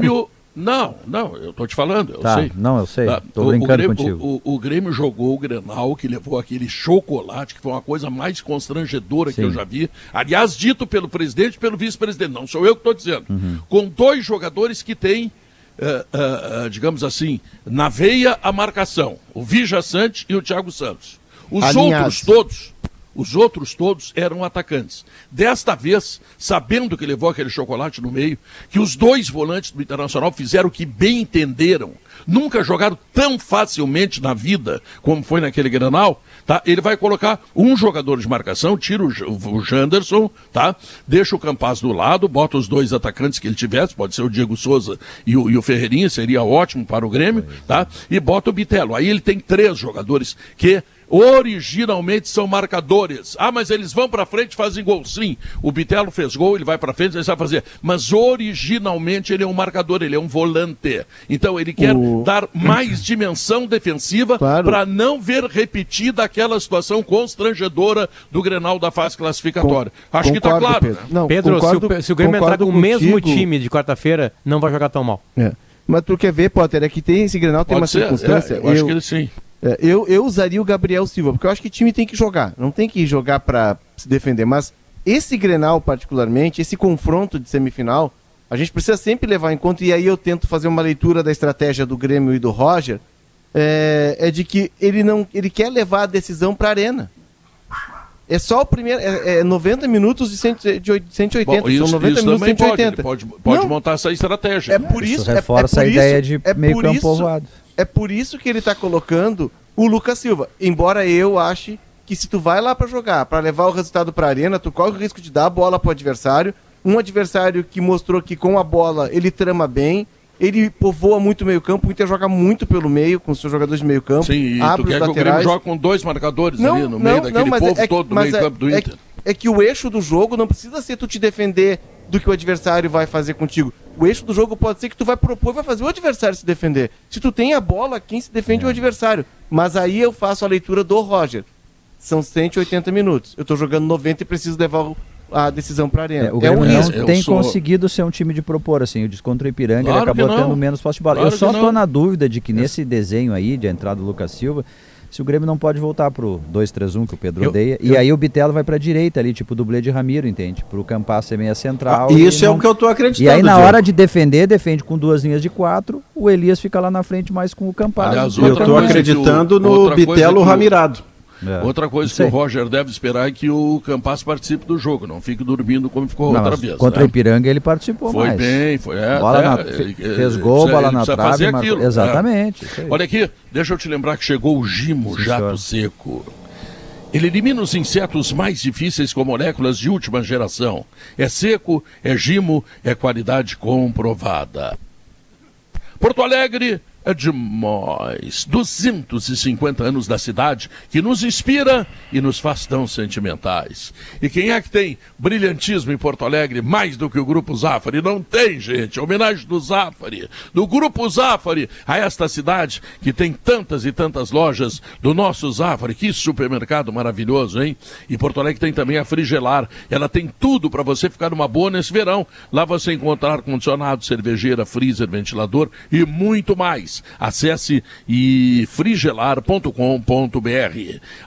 Não, não, eu tô te falando, eu Tá, sei. não, eu sei. Tá, Tô o- brincando Grêmio- contigo. O, o- o Grêmio jogou o Grenal, que levou aquele chocolate, que foi uma coisa mais constrangedora que Sim. eu já vi. Aliás, dito pelo presidente e pelo vice-presidente, não sou eu que estou dizendo. Uhum. Com dois jogadores que têm, eh, eh, digamos assim, na veia a marcação. O Vija Sante e o Thiago Santos. Os Alinhados. outros todos os outros todos eram atacantes. Desta vez, sabendo que levou aquele chocolate no meio, que os dois volantes do Internacional fizeram o que bem entenderam, nunca jogaram tão facilmente na vida como foi naquele Granal, tá? Ele vai colocar um jogador de marcação, tira o, o Janderson, tá? Deixa o Campaz do lado, bota os dois atacantes que ele tivesse, pode ser o Diego Souza e o, e o Ferreirinha, seria ótimo para o Grêmio, tá? E bota o Bitelo. Aí ele tem três jogadores que originalmente são marcadores. Ah, mas eles vão para frente e fazem gol. Sim, o Bitelo fez gol, ele vai para frente, ele sabe fazer. Mas originalmente ele é um marcador, ele é um volante. Então ele quer O- dar mais dimensão defensiva Claro. para não ver repetida aquela situação constrangedora do Grenal da fase classificatória. Acho que está Concordo, claro. Pedro. né? Não, Pedro, se concordo- o, se o Grêmio entrar com concordo o mesmo time de quarta-feira, não vai jogar tão mal. É. Mas tu quer ver, Potter, é que tem esse Grenal, tem Pode uma ser, circunstância. é, eu, acho que ele sim. É, eu, eu usaria o Gabriel Silva, porque eu acho que time tem que jogar. Não tem que jogar pra se defender. Mas esse Grenal, particularmente, esse confronto de semifinal, a gente precisa sempre levar em conta, e aí eu tento fazer uma leitura da estratégia do Grêmio e do Roger, é, é de que ele não ele quer levar a decisão pra arena. É só o primeiro. É, é 90 minutos de, cento, de oit- 180. Bom, isso, são 90 isso minutos de também pode, 180. ele pode, pode Não, montar essa estratégia. é por isso, Isso é- é reforça por a ideia isso- de é meio por campo isso- povoado. É por isso que ele tá colocando o Lucas Silva. Embora eu ache que se tu vai lá pra jogar, pra levar o resultado pra arena, tu corre o risco de dar a bola pro adversário. Um adversário que mostrou que com a bola ele trama bem, ele povoa muito o meio campo, o Inter joga muito pelo meio, com os seus jogadores de meio campo, Sim, e tu abre quer os que o Grêmio laterais. jogue com dois marcadores ali no Não, meio não, daquele não, mas povo é, todo do mas meio é- do é- Inter. É que o eixo do jogo não precisa ser tu te defender do que o adversário vai fazer contigo. O eixo do jogo pode ser que tu vai propor e vai fazer o adversário se defender. Se tu tem a bola, quem se defende é, o adversário. Mas aí eu faço a leitura do Roger. São 180 minutos. Eu tô jogando 90 e preciso levar a decisão pra arena. É, o É, Grêmio um não risco. Tem sou- conseguido ser um time de propor, assim, o descontra o Ipiranga, Claro ele acabou tendo menos posse de bola. Claro eu só não. na dúvida de que nesse desenho aí, de entrada do Lucas Silva, se o Grêmio não pode voltar pro 2-3-1, que o Pedro Eu- odeia, e aí o Bitelo vai pra direita ali, tipo o dublê de Ramiro, entende? Pro Campas ser meia central. Ah, isso é não- o que eu tô acreditando. E aí na Diego. hora de defender, defende com duas linhas de quatro, o Elias fica lá na frente mais com o Campas. Aliás, Eu tô que o- acreditando no Bitelo Ramirado. É. Outra coisa que o. Roger deve esperar é que o Campas participe do jogo, não fique dormindo como ficou Não, outra mas vez. contra né? o Ipiranga ele participou Foi mais. bem, foi. É, Bola é, na- ele- fe- ele fez gol, bola ele na trave, fazer marcou- aquilo, é. Exatamente. Olha aqui, deixa eu te lembrar que chegou o Gimo Sim, Jato senhor. Seco. Ele elimina os insetos mais difíceis com moléculas de última geração. É seco, é gimo, é qualidade comprovada. Porto Alegre é demais. 250 anos da cidade que nos inspira e nos faz tão sentimentais. E quem é que tem brilhantismo em Porto Alegre mais do que o Grupo Zafari? Não tem, gente. Homenagem do Zafari, do Grupo Zafari, a esta cidade que tem tantas e tantas lojas do nosso Zafari. Que supermercado maravilhoso, hein? E Porto Alegre tem também a Frigelar. Ela tem tudo para você ficar numa boa nesse verão. Lá você encontrar condicionado, cervejeira, freezer, ventilador e muito mais. Acesse e frigelar.com.br.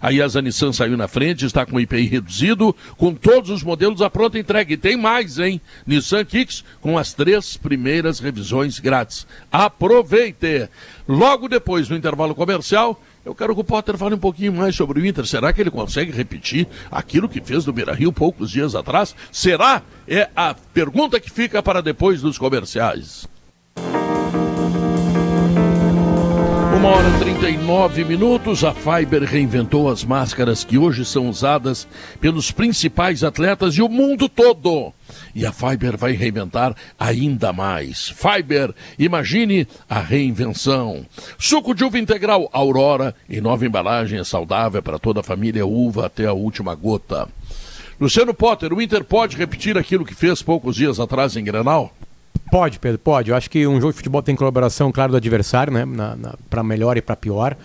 A Yasa Nissan saiu na frente, está com IPI reduzido, com todos os modelos à pronta entrega. E tem mais, hein? Nissan Kicks com as três primeiras revisões grátis. Aproveite! Logo depois do intervalo comercial, eu quero que o Potter fale um pouquinho mais sobre o Inter. Será que ele consegue repetir aquilo que fez no Beira Rio poucos dias atrás? Será? É a pergunta que fica para depois dos comerciais. Hora e 39 minutos, a Fiber reinventou as máscaras que hoje são usadas pelos principais atletas e o mundo todo. E a Fiber vai reinventar ainda mais. Fiber, imagine a reinvenção. Suco de uva integral Aurora, em nova embalagem, é saudável para toda a família, uva até a última gota. Luciano Potter, o Inter pode repetir aquilo que fez poucos dias atrás em Granal? Pode, Pedro, pode. Eu acho que um jogo de futebol tem colaboração, claro, do adversário, né? para melhor e para pior.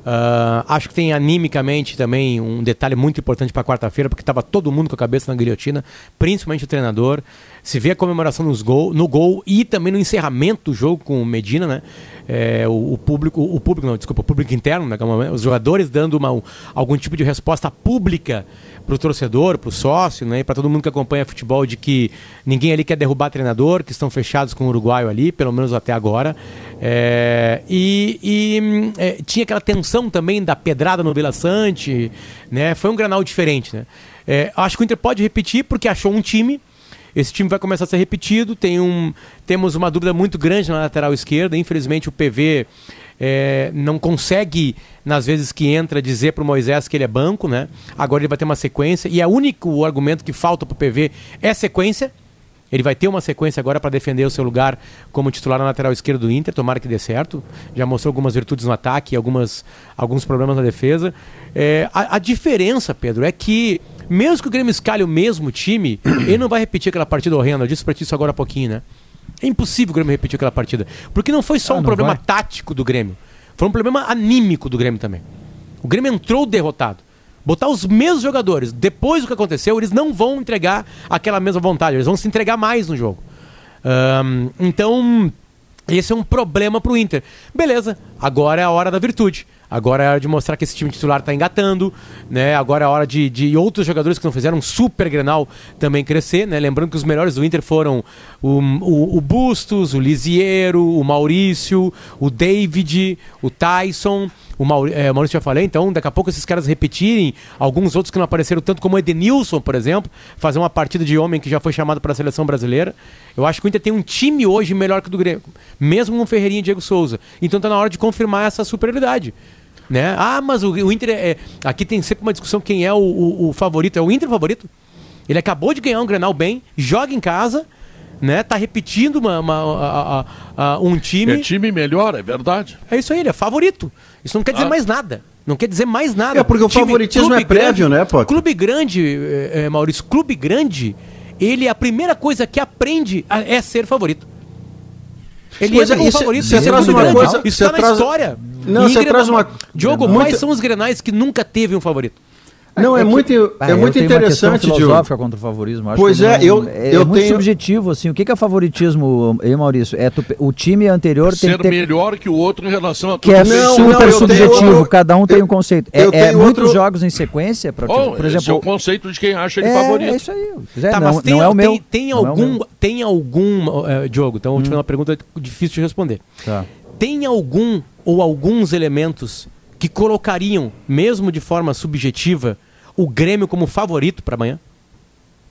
Uh, acho que tem animicamente também um detalhe muito importante para quarta-feira, porque estava todo mundo com a cabeça na guilhotina, principalmente o treinador. Se vê a comemoração nos gol, no gol e também no encerramento do jogo com o Medina, né? É, o, o, público, o público, não, desculpa, o público interno, né? os jogadores dando uma, algum tipo de resposta pública para o torcedor, para o sócio, né, para todo mundo que acompanha futebol, de que ninguém ali quer derrubar treinador, que estão fechados com o uruguaio ali, pelo menos até agora. É, e, e é, tinha aquela tensão também da pedrada no Vila Sante, né? Foi um granal diferente, né? É, acho que o Inter pode repetir porque achou um time. Esse time vai começar a ser repetido. Tem um, temos uma dúvida muito grande na lateral esquerda. Infelizmente o PV é, não consegue, nas vezes que entra, dizer para o Moisés que ele é banco, né? Agora ele vai ter uma sequência, e é o único argumento que falta para o PV é sequência. Ele vai ter uma sequência agora para defender o seu lugar como titular na lateral esquerda do Inter, tomara que dê certo. Já mostrou algumas virtudes no ataque, algumas, alguns problemas na defesa. É, a, a, diferença, Pedro, é que mesmo que o Grêmio escalhe o mesmo time, ele não vai repetir aquela partida horrenda. Eu disse para ti isso agora há pouquinho, né? É impossível o Grêmio repetir aquela partida. Porque não foi só ah, um problema vai. tático do Grêmio. Foi um problema anímico do Grêmio também. O Grêmio entrou derrotado. Botar os mesmos jogadores, depois do que aconteceu, eles não vão entregar aquela mesma vontade. Eles vão se entregar mais no jogo. Um, então, esse é um problema pro Inter. Beleza, agora é a hora da virtude. Agora é hora de mostrar que esse time titular está engatando, né? Agora é hora de, de outros jogadores que não fizeram um super Grenal também crescer, né? Lembrando que os melhores do Inter foram o, o, o Bustos, o Lisiero, o Maurício, o David, o Tyson. O Mauri, é, Maurício já falei, então daqui a pouco esses caras repetirem, alguns outros que não apareceram tanto como o Edenilson, por exemplo, fazer uma partida de homem que já foi chamado para a seleção brasileira. Eu acho que o Inter tem um time hoje melhor que o do Grêmio, mesmo com o Ferreirinha e Diego Souza. Então está na hora de confirmar essa superioridade. Né? Ah, mas o, o Inter é, é, Aqui tem sempre uma discussão quem é o, o, o, favorito. É o Inter o favorito? Ele acabou de ganhar um Grenal bem, joga em casa, né? Tá repetindo uma, uma a, a, a, um time. É time melhor, é verdade. É isso aí, ele é favorito. Isso não quer dizer ah. mais nada. Não quer dizer mais nada. É porque o time, favoritismo é prévio, grande, né, Potter? Clube grande, é, é, Maurício, clube grande, ele a primeira coisa que aprende é ser favorito. Ele pois é, é favorito. Você traz uma coisa. Isso está na história. Não, você traz uma. Diogo, Muita... quais são os grenais que nunca teve um favorito? Não, é, é muito, é, é muito interessante, uma filosófica contra o favorismo. Acho pois é, não, eu, é, eu é muito tenho... subjetivo, assim. O que é favoritismo, hein, Maurício? É tu, o time anterior tem que ter... melhor que o outro em relação a tudo. Que é não, super não, subjetivo, tenho, cada um eu, tem um conceito. É, é muitos outro... jogos em sequência, pra, oh, por exemplo... Esse é o conceito de quem acha ele é, favorito. É isso aí. Tá, não, tem, não é o meu. Tem, tem algum, tem algum, uh, Diogo, então vou te fazer uma pergunta difícil de responder. Tá. Tem algum ou alguns elementos que colocariam, mesmo de forma subjetiva, o Grêmio como favorito para amanhã?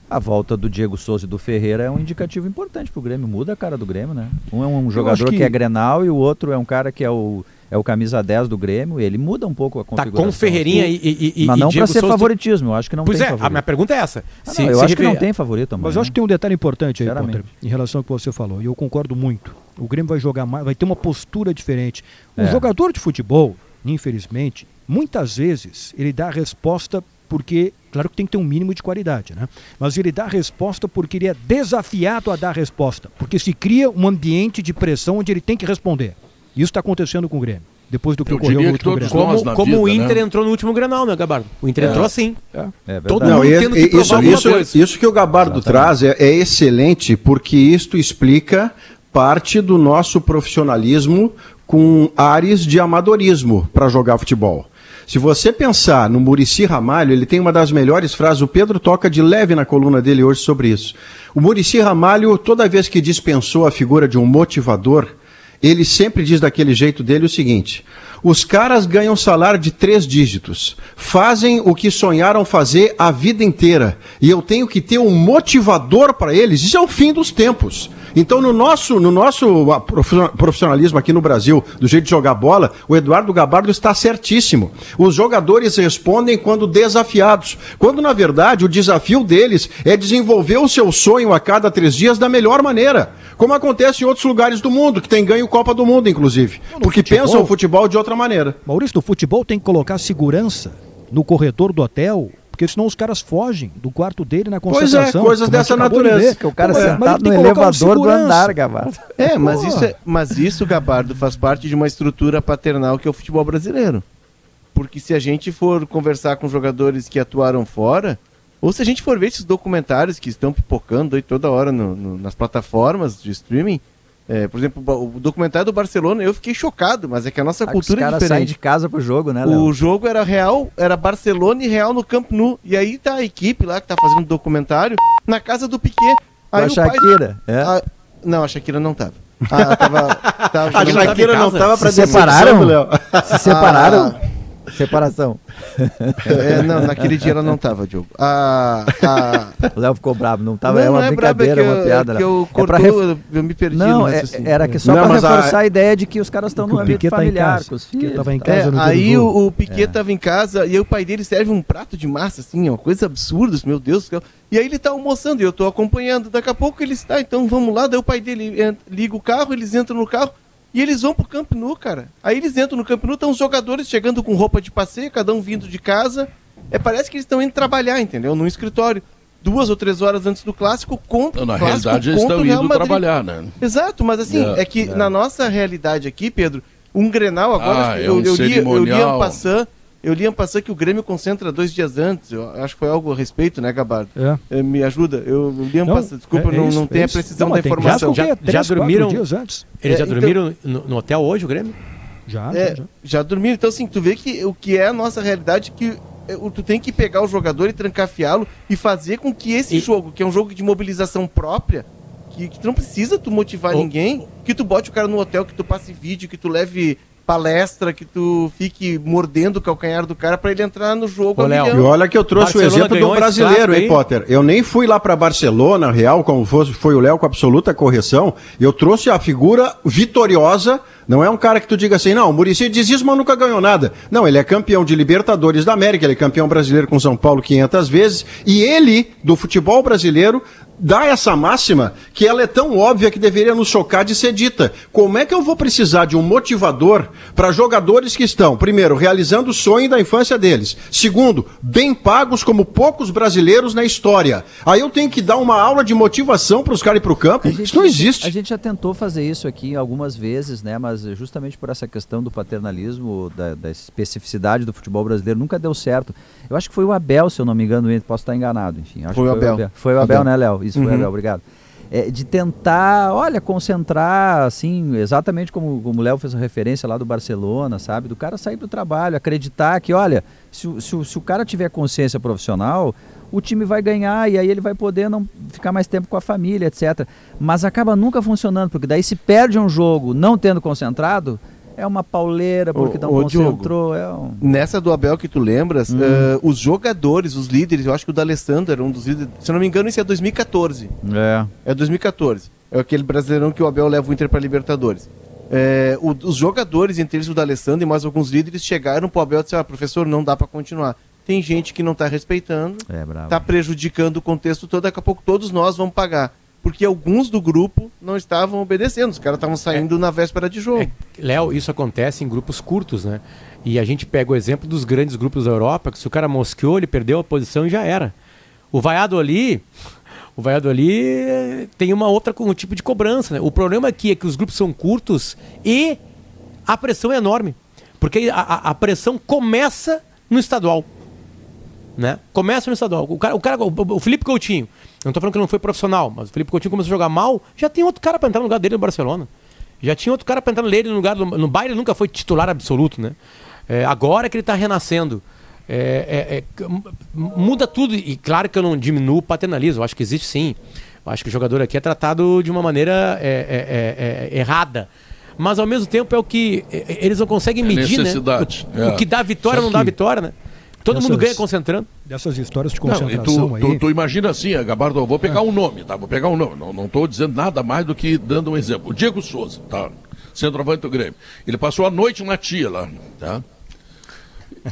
A volta do Diego Souza e do Ferreira é um indicativo importante para o Grêmio. Muda a cara do Grêmio, né? Um é um jogador que... que... é Grenal e o outro é um cara que é o é o camisa 10 do Grêmio, ele muda um pouco a Tá configuração. com Ferreirinha e, e, e Mas e não Diego para ser Souza- favoritismo, eu acho que não Pois tem é, a favorito. minha pergunta é essa. Ah, Se- não, eu se acho que não tem favorito também. Mas eu acho que tem um detalhe importante aí. Potter, em relação ao que você falou, e eu concordo muito. O Grêmio vai jogar mais, vai ter uma postura diferente. O É. jogador de futebol, infelizmente, muitas vezes ele dá a resposta porque, claro que tem que ter um mínimo de qualidade, né? Mas ele dá a resposta porque ele é desafiado a dar a resposta, porque se cria um ambiente de pressão onde ele tem que responder. Isso está acontecendo com o Grêmio, depois do que Eu ocorreu no último nós Como, como o vida, Inter né? entrou no último Grenal, né, Gabardo? O Inter entrou assim. É verdade. Todo Não, mundo tendo que isso, isso, coisa. isso que o Gabardo traz é, é excelente, porque isto explica parte do nosso profissionalismo com ares de amadorismo para jogar futebol. Se você pensar no Murici Ramalho, ele tem uma das melhores frases, o Pedro toca de leve na coluna dele hoje sobre isso. O Murici Ramalho, toda vez que dispensou a figura de um motivador, ele sempre diz daquele jeito dele o seguinte: os caras ganham salário de três dígitos, fazem o que sonharam fazer a vida inteira, e eu tenho que ter um motivador para eles. Isso é o fim dos tempos. Então, no nosso, no nosso profi- profissionalismo aqui no Brasil, do jeito de jogar bola, o Eduardo Gabardo está certíssimo. Os jogadores respondem quando desafiados, quando na verdade o desafio deles é desenvolver o seu sonho a cada três dias da melhor maneira, como acontece em outros lugares do mundo, que tem ganho Copa do Mundo, inclusive, porque futebol- pensam o futebol de outra maneira. Maurício, no futebol tem que colocar segurança no corredor do hotel, porque senão os caras fogem do quarto dele na Pois é, concentração. coisas dessa de natureza. ver. Que o cara Mas ele sentado no um elevador do andar, Gabardo. É, mas Pô. isso, é, mas isso, Gabardo, faz parte de uma estrutura paternal que é o futebol brasileiro. Porque se a gente for conversar com jogadores que atuaram fora, ou se a gente for ver esses documentários que estão pipocando aí toda hora no- no- nas plataformas de streaming, é, por exemplo, o documentário do Barcelona, eu fiquei chocado, mas é que a nossa Ah, cultura os é caras saem diferente. de casa pro jogo, né, Léo? O jogo era Real, era Barcelona e Real no Camp Nou. E aí tá a equipe lá que tá fazendo documentário na casa do Piquet. Aí a o pai- Shakira. é. Ah, não, a Shakira não tava. Ah, tava, tava A Shakira não estava para Se separaram? Se separaram? Separação. É, não, naquele dia ela não tava, Diogo. A, a... O Léo ficou bravo, não tava. não, é uma não é brabo, brincadeira, é que é uma piada. é que Léo. eu É cortou, ref- eu me perdi Não, no é- era que só Não, pra mas a- reforçar a... ideia de que os caras estão Que no ambiente tá familiar casa. com os filhos. tava em tá? casa. É, aí o, o Piquet tava em casa e aí o pai dele serve um prato de massa, assim, ó, coisa absurda, meu Deus do céu. E aí ele tá almoçando e eu tô acompanhando. Daqui a pouco ele está, então vamos lá. Daí o pai dele en- liga o carro, eles entram no carro e eles vão pro Camp Nou, cara. Aí eles entram no Camp Nou, estão os jogadores chegando com roupa de passeio, cada um vindo de casa. É, parece que eles estão indo trabalhar, entendeu? Num escritório. Duas ou três horas antes do clássico, contra Na clássico realidade, eles estão indo trabalhar, né? Exato, mas assim, É, é que na nossa realidade aqui, Pedro, um Grenal agora, Ah, que é eu, um eu, li, eu li cerimonial. Eu li en passant que o Grêmio concentra dois dias antes, eu acho que foi algo a respeito, né, Gabardo? É. Eh, me ajuda, eu li passant, desculpa, é- é não, isso, não é tenho a isso. precisão Não, da informação. Já, Já- três, já dormiram? dias antes. Eles É, já então- dormiram no, no hotel hoje, o Grêmio? Já, É, já. já dormiram. Então, assim, tu vê que o que é a nossa realidade que é, o- tu tem que pegar o jogador e trancafiá-lo e fazer com que esse E- jogo, que é um jogo de mobilização própria, que, que tu não precisa tu motivar Ô. ninguém, que tu bote o cara no hotel, que tu passe vídeo, que tu leve palestra, que tu fique mordendo o calcanhar do cara pra ele entrar no jogo Ô, Léo, E olha que eu trouxe Barcelona o exemplo do brasileiro, hein? Potter? Eu nem fui lá para Barcelona, Real, como fosse, foi o Léo com absoluta correção. Eu trouxe a figura vitoriosa. Não é um cara que tu diga assim, não, o Muricy diz isso, mas nunca ganhou nada. Não, ele é campeão de Libertadores da América, ele é campeão brasileiro com São Paulo 500 vezes. E ele, do futebol brasileiro, dá essa máxima que ela é tão óbvia que deveria nos chocar de ser dita. Como é que eu vou precisar de um motivador para jogadores que estão, primeiro, realizando o sonho da infância deles, segundo, bem pagos como poucos brasileiros na história? Aí eu tenho que dar uma aula de motivação para os caras ir para o campo? A gente- Isso não existe. A gente já tentou fazer isso aqui algumas vezes, né? Mas justamente por essa questão do paternalismo, da, da especificidade do futebol brasileiro, nunca deu certo. Eu acho que foi o Abel, se eu não me engano, posso estar enganado, enfim. acho Foi que o Abel. Foi o Abel, Abel. né, Léo? Isso Uhum. Obrigado. É, de tentar, olha, concentrar, assim, exatamente como, como o Léo fez a referência lá do Barcelona, sabe? Do cara sair do trabalho, acreditar que, olha, se, o- se, se o cara tiver consciência profissional, o time vai ganhar e aí ele vai poder não ficar mais tempo com a família, etc. Mas acaba nunca funcionando, porque daí se perde um jogo não tendo concentrado, é uma pauleira porque Ô, não ô, Diogo. É um... Nessa do Abel que tu lembras, eh, os jogadores, os líderes, eu acho que o D'Alessandro era um dos líderes, se eu não me engano, isso é 2014. É. É 2014. É aquele brasileirão que o Abel leva o Inter para Libertadores. É, o- os jogadores, entre eles o D'Alessandro e mais alguns líderes, chegaram pro Abel e disseram, ah, professor, não dá para continuar. Tem gente que não tá respeitando, É, bravo. tá prejudicando o contexto todo, daqui a pouco todos nós vamos pagar. Porque alguns do grupo não estavam obedecendo, os caras estavam saindo na véspera de jogo. É, Léo, isso acontece em grupos curtos, né? E a gente pega o exemplo dos grandes grupos da Europa, que se o cara mosqueou, ele perdeu a posição e já era. O vaiado ali, o vaiado ali eh, tem uma outra um tipo de cobrança, né? O problema aqui é que os grupos são curtos e a pressão é enorme. Porque a, a- pressão começa no estadual. Né? Começa no estadual. O cara, o, cara, o, Felipe Coutinho, não tô falando que ele não foi profissional, mas o Felipe Coutinho começou a jogar mal, já tem outro cara para entrar no lugar dele no Barcelona. Já tinha outro cara para entrar nele no lugar do, no Bayern, ele nunca foi titular absoluto, né? É, agora que ele tá renascendo. É, é, é, muda tudo, e claro que eu não diminuo o paternalismo, eu acho que existe sim. Eu acho que o jogador aqui é tratado de uma maneira é, é, é, é, errada. Mas ao mesmo tempo é o que é, é, eles não conseguem É medir, né? necessidade, O, é. o que dá vitória Só não dá vitória, né? Todo mundo essas- ganha concentrando. Dessas histórias de Não, e concentração tu, aí. tu, tu imagina assim, eh, Gabardo, eu vou pegar um nome, tá? Vou pegar um nome. Não, não tô dizendo nada mais do que dando um exemplo. O Diego Souza, tá? Centroavante do Grêmio. Ele passou a noite na tia lá, tá?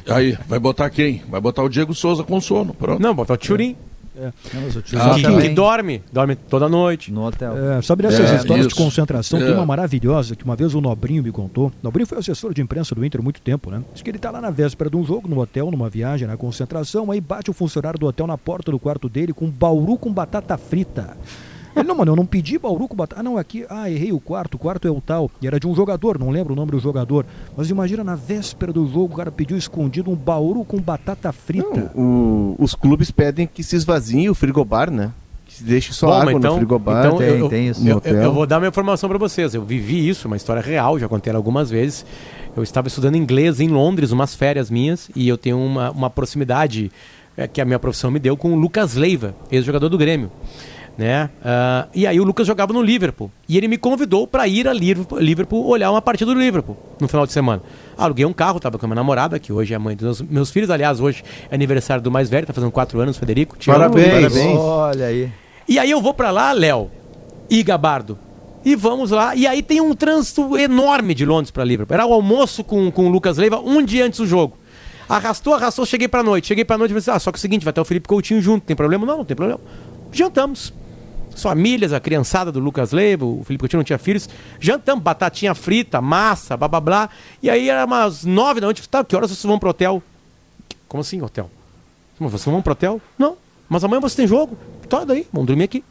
Aí, vai botar quem? Vai botar o Diego Souza com sono, pronto. Não, botar o Turim, Não, o Ah, que, que dorme, dorme toda noite. no hotel. É, sabe dessas É, histórias isso. de concentração? Tem É. uma maravilhosa que uma vez o Nobrinho me contou. Nobrinho foi assessor de imprensa do Inter há muito tempo, né? Diz que ele tá lá na véspera de um jogo, no hotel, numa viagem, na concentração, aí bate o funcionário do hotel na porta do quarto dele com um bauru com batata frita. Ele, não, mano, eu não pedi bauru com batata. Ah, não, aqui, ah, errei o quarto, o quarto é o tal. E era de um jogador, não lembro o nome do jogador. Mas imagina, na véspera do jogo, o cara pediu escondido um bauru com batata frita. Não, o- os clubes pedem que se esvazie o frigobar, né? Que se deixe só Bom, água então- no frigobar. então Tem, eu, tem isso. Eu, No eu- hotel. eu vou dar uma informação para vocês. Eu vivi isso, uma história real, já contei algumas vezes. Eu estava estudando inglês em Londres, umas férias minhas, e eu tenho uma, uma proximidade eh, que a minha profissão me deu com o Lucas Leiva, ex-jogador do Grêmio. Né? Ah, e aí o Lucas jogava no Liverpool. E ele me convidou para ir a Liverpool, Liverpool olhar uma partida do Liverpool no final de semana. Aluguei um carro, tava com a minha namorada, que hoje é a mãe dos meus, meus filhos. Aliás, hoje é aniversário do mais velho, tá fazendo quatro anos, Federico. Te amo. Parabéns. Parabéns. Olha aí. E aí eu vou pra lá, Léo e Gabardo. E vamos lá. E aí tem um trânsito enorme de Londres pra Liverpool. Era o almoço com, com o Lucas Leiva um dia antes do jogo. Arrastou, arrastou, cheguei pra noite. Cheguei pra noite e falei assim, ah, só que é o seguinte, vai ter o Felipe Coutinho junto. Tem problema? Não, não tem problema. Jantamos. As famílias, a criançada do Lucas Leiva, o Felipe Coutinho não tinha filhos. Jantamos, batatinha frita, massa, blá blá blá. E aí era umas nove da noite. Tá, que horas vocês vão pro hotel? Como assim, hotel? Mas Vocês vão pro hotel? Não. Mas amanhã você tem jogo? Tá daí, vamos dormir aqui.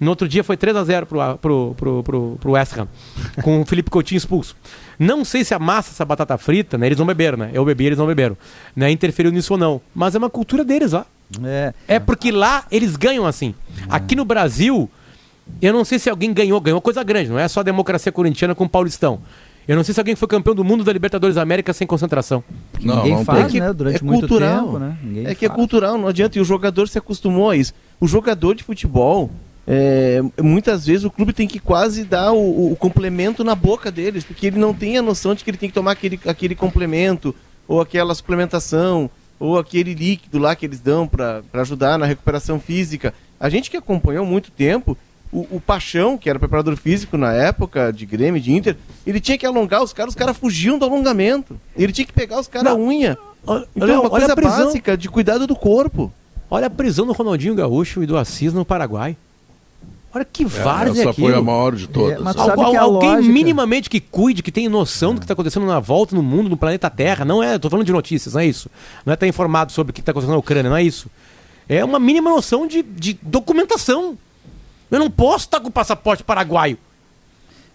No outro dia foi 3x0 pro, pro, pro, pro, pro West Ham, com o Felipe Coutinho expulso. Não sei se a massa, essa batata frita, né? Eles não beberam, né? Eu bebi, eles não beberam. Né, interferiu nisso ou não. Mas é uma cultura deles lá. É, É porque lá eles ganham assim. Aqui no Brasil, eu não sei se alguém ganhou, ganhou coisa grande, não é só a democracia corintiana com o Paulistão. Eu não sei se alguém foi campeão do mundo da Libertadores da América sem concentração. Não, ninguém não faz, É que né? Durante é muito cultural. tempo, né? Ninguém É que é faz. cultural, não adianta. E o jogador se acostumou a isso. O jogador de futebol, é, muitas vezes o clube tem que quase dar o, o complemento na boca deles, porque ele não tem a noção de que ele tem que tomar aquele, aquele complemento, ou aquela suplementação, ou aquele líquido lá que eles dão para ajudar na recuperação física. A gente que acompanhou muito tempo, o, o Paixão, que era preparador físico na época de Grêmio, de Inter, ele tinha que alongar os caras, os caras fugiam do alongamento. Ele tinha que pegar os caras a unha. Olha, Então é Léo, uma olha coisa a prisão. básica de cuidado do corpo. Olha a prisão do Ronaldinho Gaúcho e do Assis no Paraguai. Olha que várzea Essa aquilo. foi a maior de todas. É, mas Al- alguém lógica- minimamente que cuide, que tenha noção do que está acontecendo na volta, no mundo, no planeta Terra. Não é, tô falando de notícias, não é isso. Não é estar informado sobre o que está acontecendo na Ucrânia, não é isso. É uma mínima noção de, de documentação. Eu não posso estar com o passaporte paraguaio.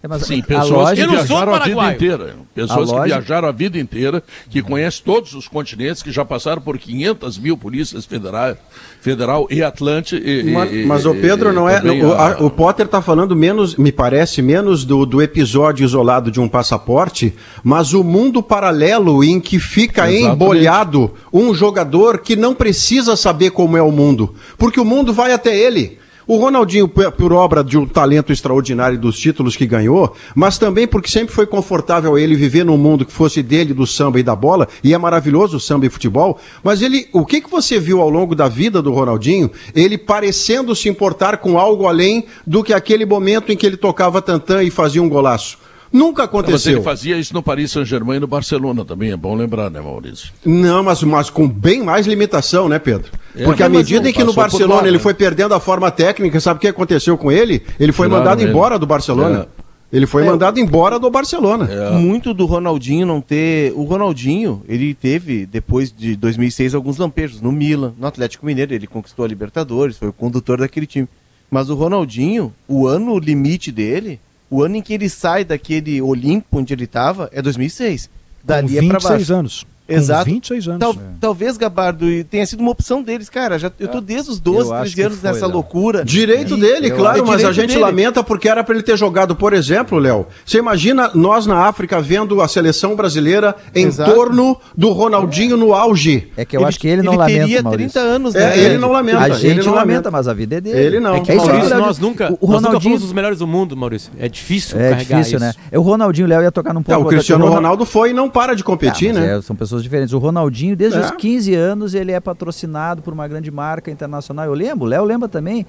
É, mas Sim, a pessoas que não viajaram a vida inteira. Pessoas que viajaram a vida inteira, que conhecem todos os continentes, que já passaram por 500 mil polícias federais, federal e Atlante. E, Mas, e- mas o Pedro não é. também O, a- a- o Potter está falando menos, me parece, menos do, do episódio isolado de um passaporte, mas o mundo paralelo em que fica Exatamente. embolhado um jogador que não precisa saber como é o mundo, porque o mundo vai até ele. O Ronaldinho, por obra de um talento extraordinário dos títulos que ganhou, mas também porque sempre foi confortável ele viver num mundo que fosse dele, do samba e da bola, e é maravilhoso o samba e futebol, mas ele, o que, que você viu ao longo da vida do Ronaldinho, ele parecendo se importar com algo além do que aquele momento em que ele tocava tantã e fazia um golaço? Nunca Mas aconteceu. ele fazia isso no Paris Saint-Germain e no Barcelona também, é bom lembrar, né, Maurício? Não, mas, mas com bem mais limitação, né, Pedro? É, Porque à medida em que no Barcelona lá, ele né? foi perdendo a forma técnica, sabe o que aconteceu com ele? Ele foi Tiraram mandado ele. embora do Barcelona. Ele foi É. mandado embora do Barcelona. É. Muito do Ronaldinho não ter. O Ronaldinho, ele teve, depois de 2006, alguns lampejos no Milan, no Atlético Mineiro. Ele conquistou a Libertadores, foi o condutor daquele time. Mas o Ronaldinho, o ano limite dele, o ano em que ele sai daquele Olimpo onde ele estava, é 2006. Dali com é pra 26 baixo. anos. Exato. Com 26 anos. Tal- Talvez, Gabardo, tenha sido uma opção deles, cara. Já, eu tô desde os 12, Eu acho 13 que anos foi, nessa Léo. loucura. Direito E- dele, eu- claro, é mas a gente dele. lamenta porque era para ele ter jogado, por exemplo, Léo. Você imagina nós na África vendo a seleção brasileira em Exato. torno do Ronaldinho no auge. É que eu acho que ele não lamenta, teria Maurício. 30 anos, É, né? ele não lamenta. A ele gente não lamenta, mas a vida é dele. Ele não. É que, É Maurício, nós nunca, O- o nós nunca Ronaldinho- fomos os melhores do mundo, Maurício. É difícil É carregar difícil, isso. né? É, O Ronaldinho, o Léo ia tocar num É, ponto. o Cristiano Ronaldo foi e não para de competir, Ah, né? é, são pessoas diferentes. O Ronaldinho, desde É. os 15 anos, ele é patrocinado por uma grande marca internacional. Eu lembro, o Léo lembra também.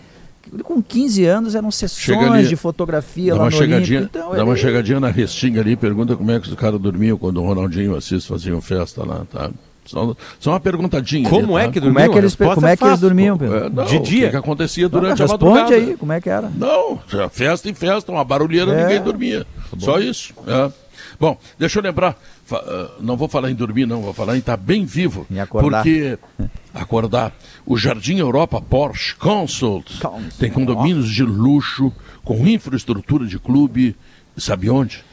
Com 15 anos eram sessões ali, de fotografia Dá lá uma, no chegadinha, Olímpico. Então, dá uma ele- chegadinha na restinga ali, pergunta como é que os caras dormiam quando o Ronaldinho e o Assis faziam festa lá, tá? Só, só uma perguntadinha. Como ali, é tá? que Como dormiam? é que eles, A como é que eles dormiam, Pedro? É, não, De O dia? que, que acontecia durante a Responde madrugada? aí, como é que era? Não, festa em festa, uma barulheira, É. ninguém dormia. Só isso. é. Bom, deixa eu lembrar, ah, não vou falar em dormir, não, vou falar em estar bem vivo. Em acordar. Porque acordar. O Jardim Europa Porsche Consult Consult. tem condomínios de luxo, com infraestrutura de clube. Sabe onde?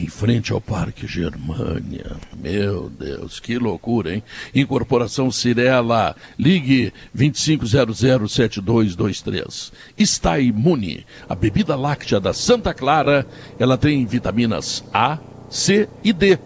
Em frente ao Parque Germânia. Meu Deus, que loucura, hein? Incorporação Cirela. Ligue 25007223. Está imune. A bebida láctea da Santa Clara, ela tem vitaminas A, C e D.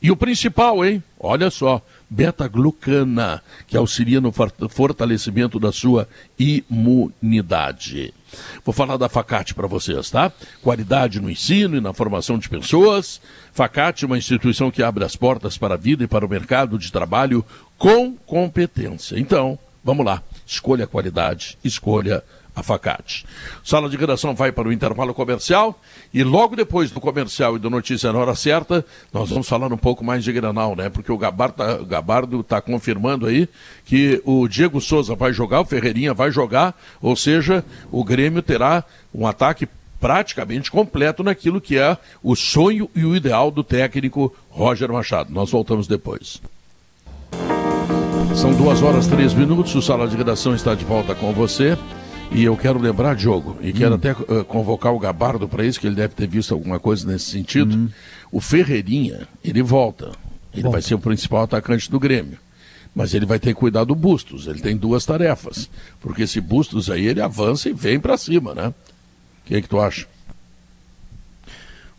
E o principal, hein? Olha só, beta-glucana, que auxilia no for- fortalecimento da sua imunidade. Vou falar da Facate para vocês, tá? Qualidade no ensino e na formação de pessoas. Facate, uma instituição que abre as portas para a vida e para o mercado de trabalho com competência. Então, vamos lá. Escolha a qualidade, escolha a Facate. Sala de redação vai para o intervalo comercial e logo depois do comercial e do Notícia na Hora Certa, nós vamos falar um pouco mais de Granal, né? Porque o Gabardo tá, está confirmando aí que o Diego Souza vai jogar, o Ferreirinha vai jogar, ou seja, o Grêmio terá um ataque praticamente completo naquilo que é o sonho e o ideal do técnico Roger Machado. Nós voltamos depois. São duas horas três minutos. O Sala de Redação está de volta com você. E eu quero lembrar, Diogo, e quero até eh, convocar o Gabardo para isso, que ele deve ter visto alguma coisa nesse sentido. O Ferreirinha, ele volta. Ele vai ser o principal atacante do Grêmio. Mas ele vai ter que cuidar do Bustos. Ele tem duas tarefas. Porque esse Bustos aí, ele avança e vem para cima, né? O que, é que tu acha?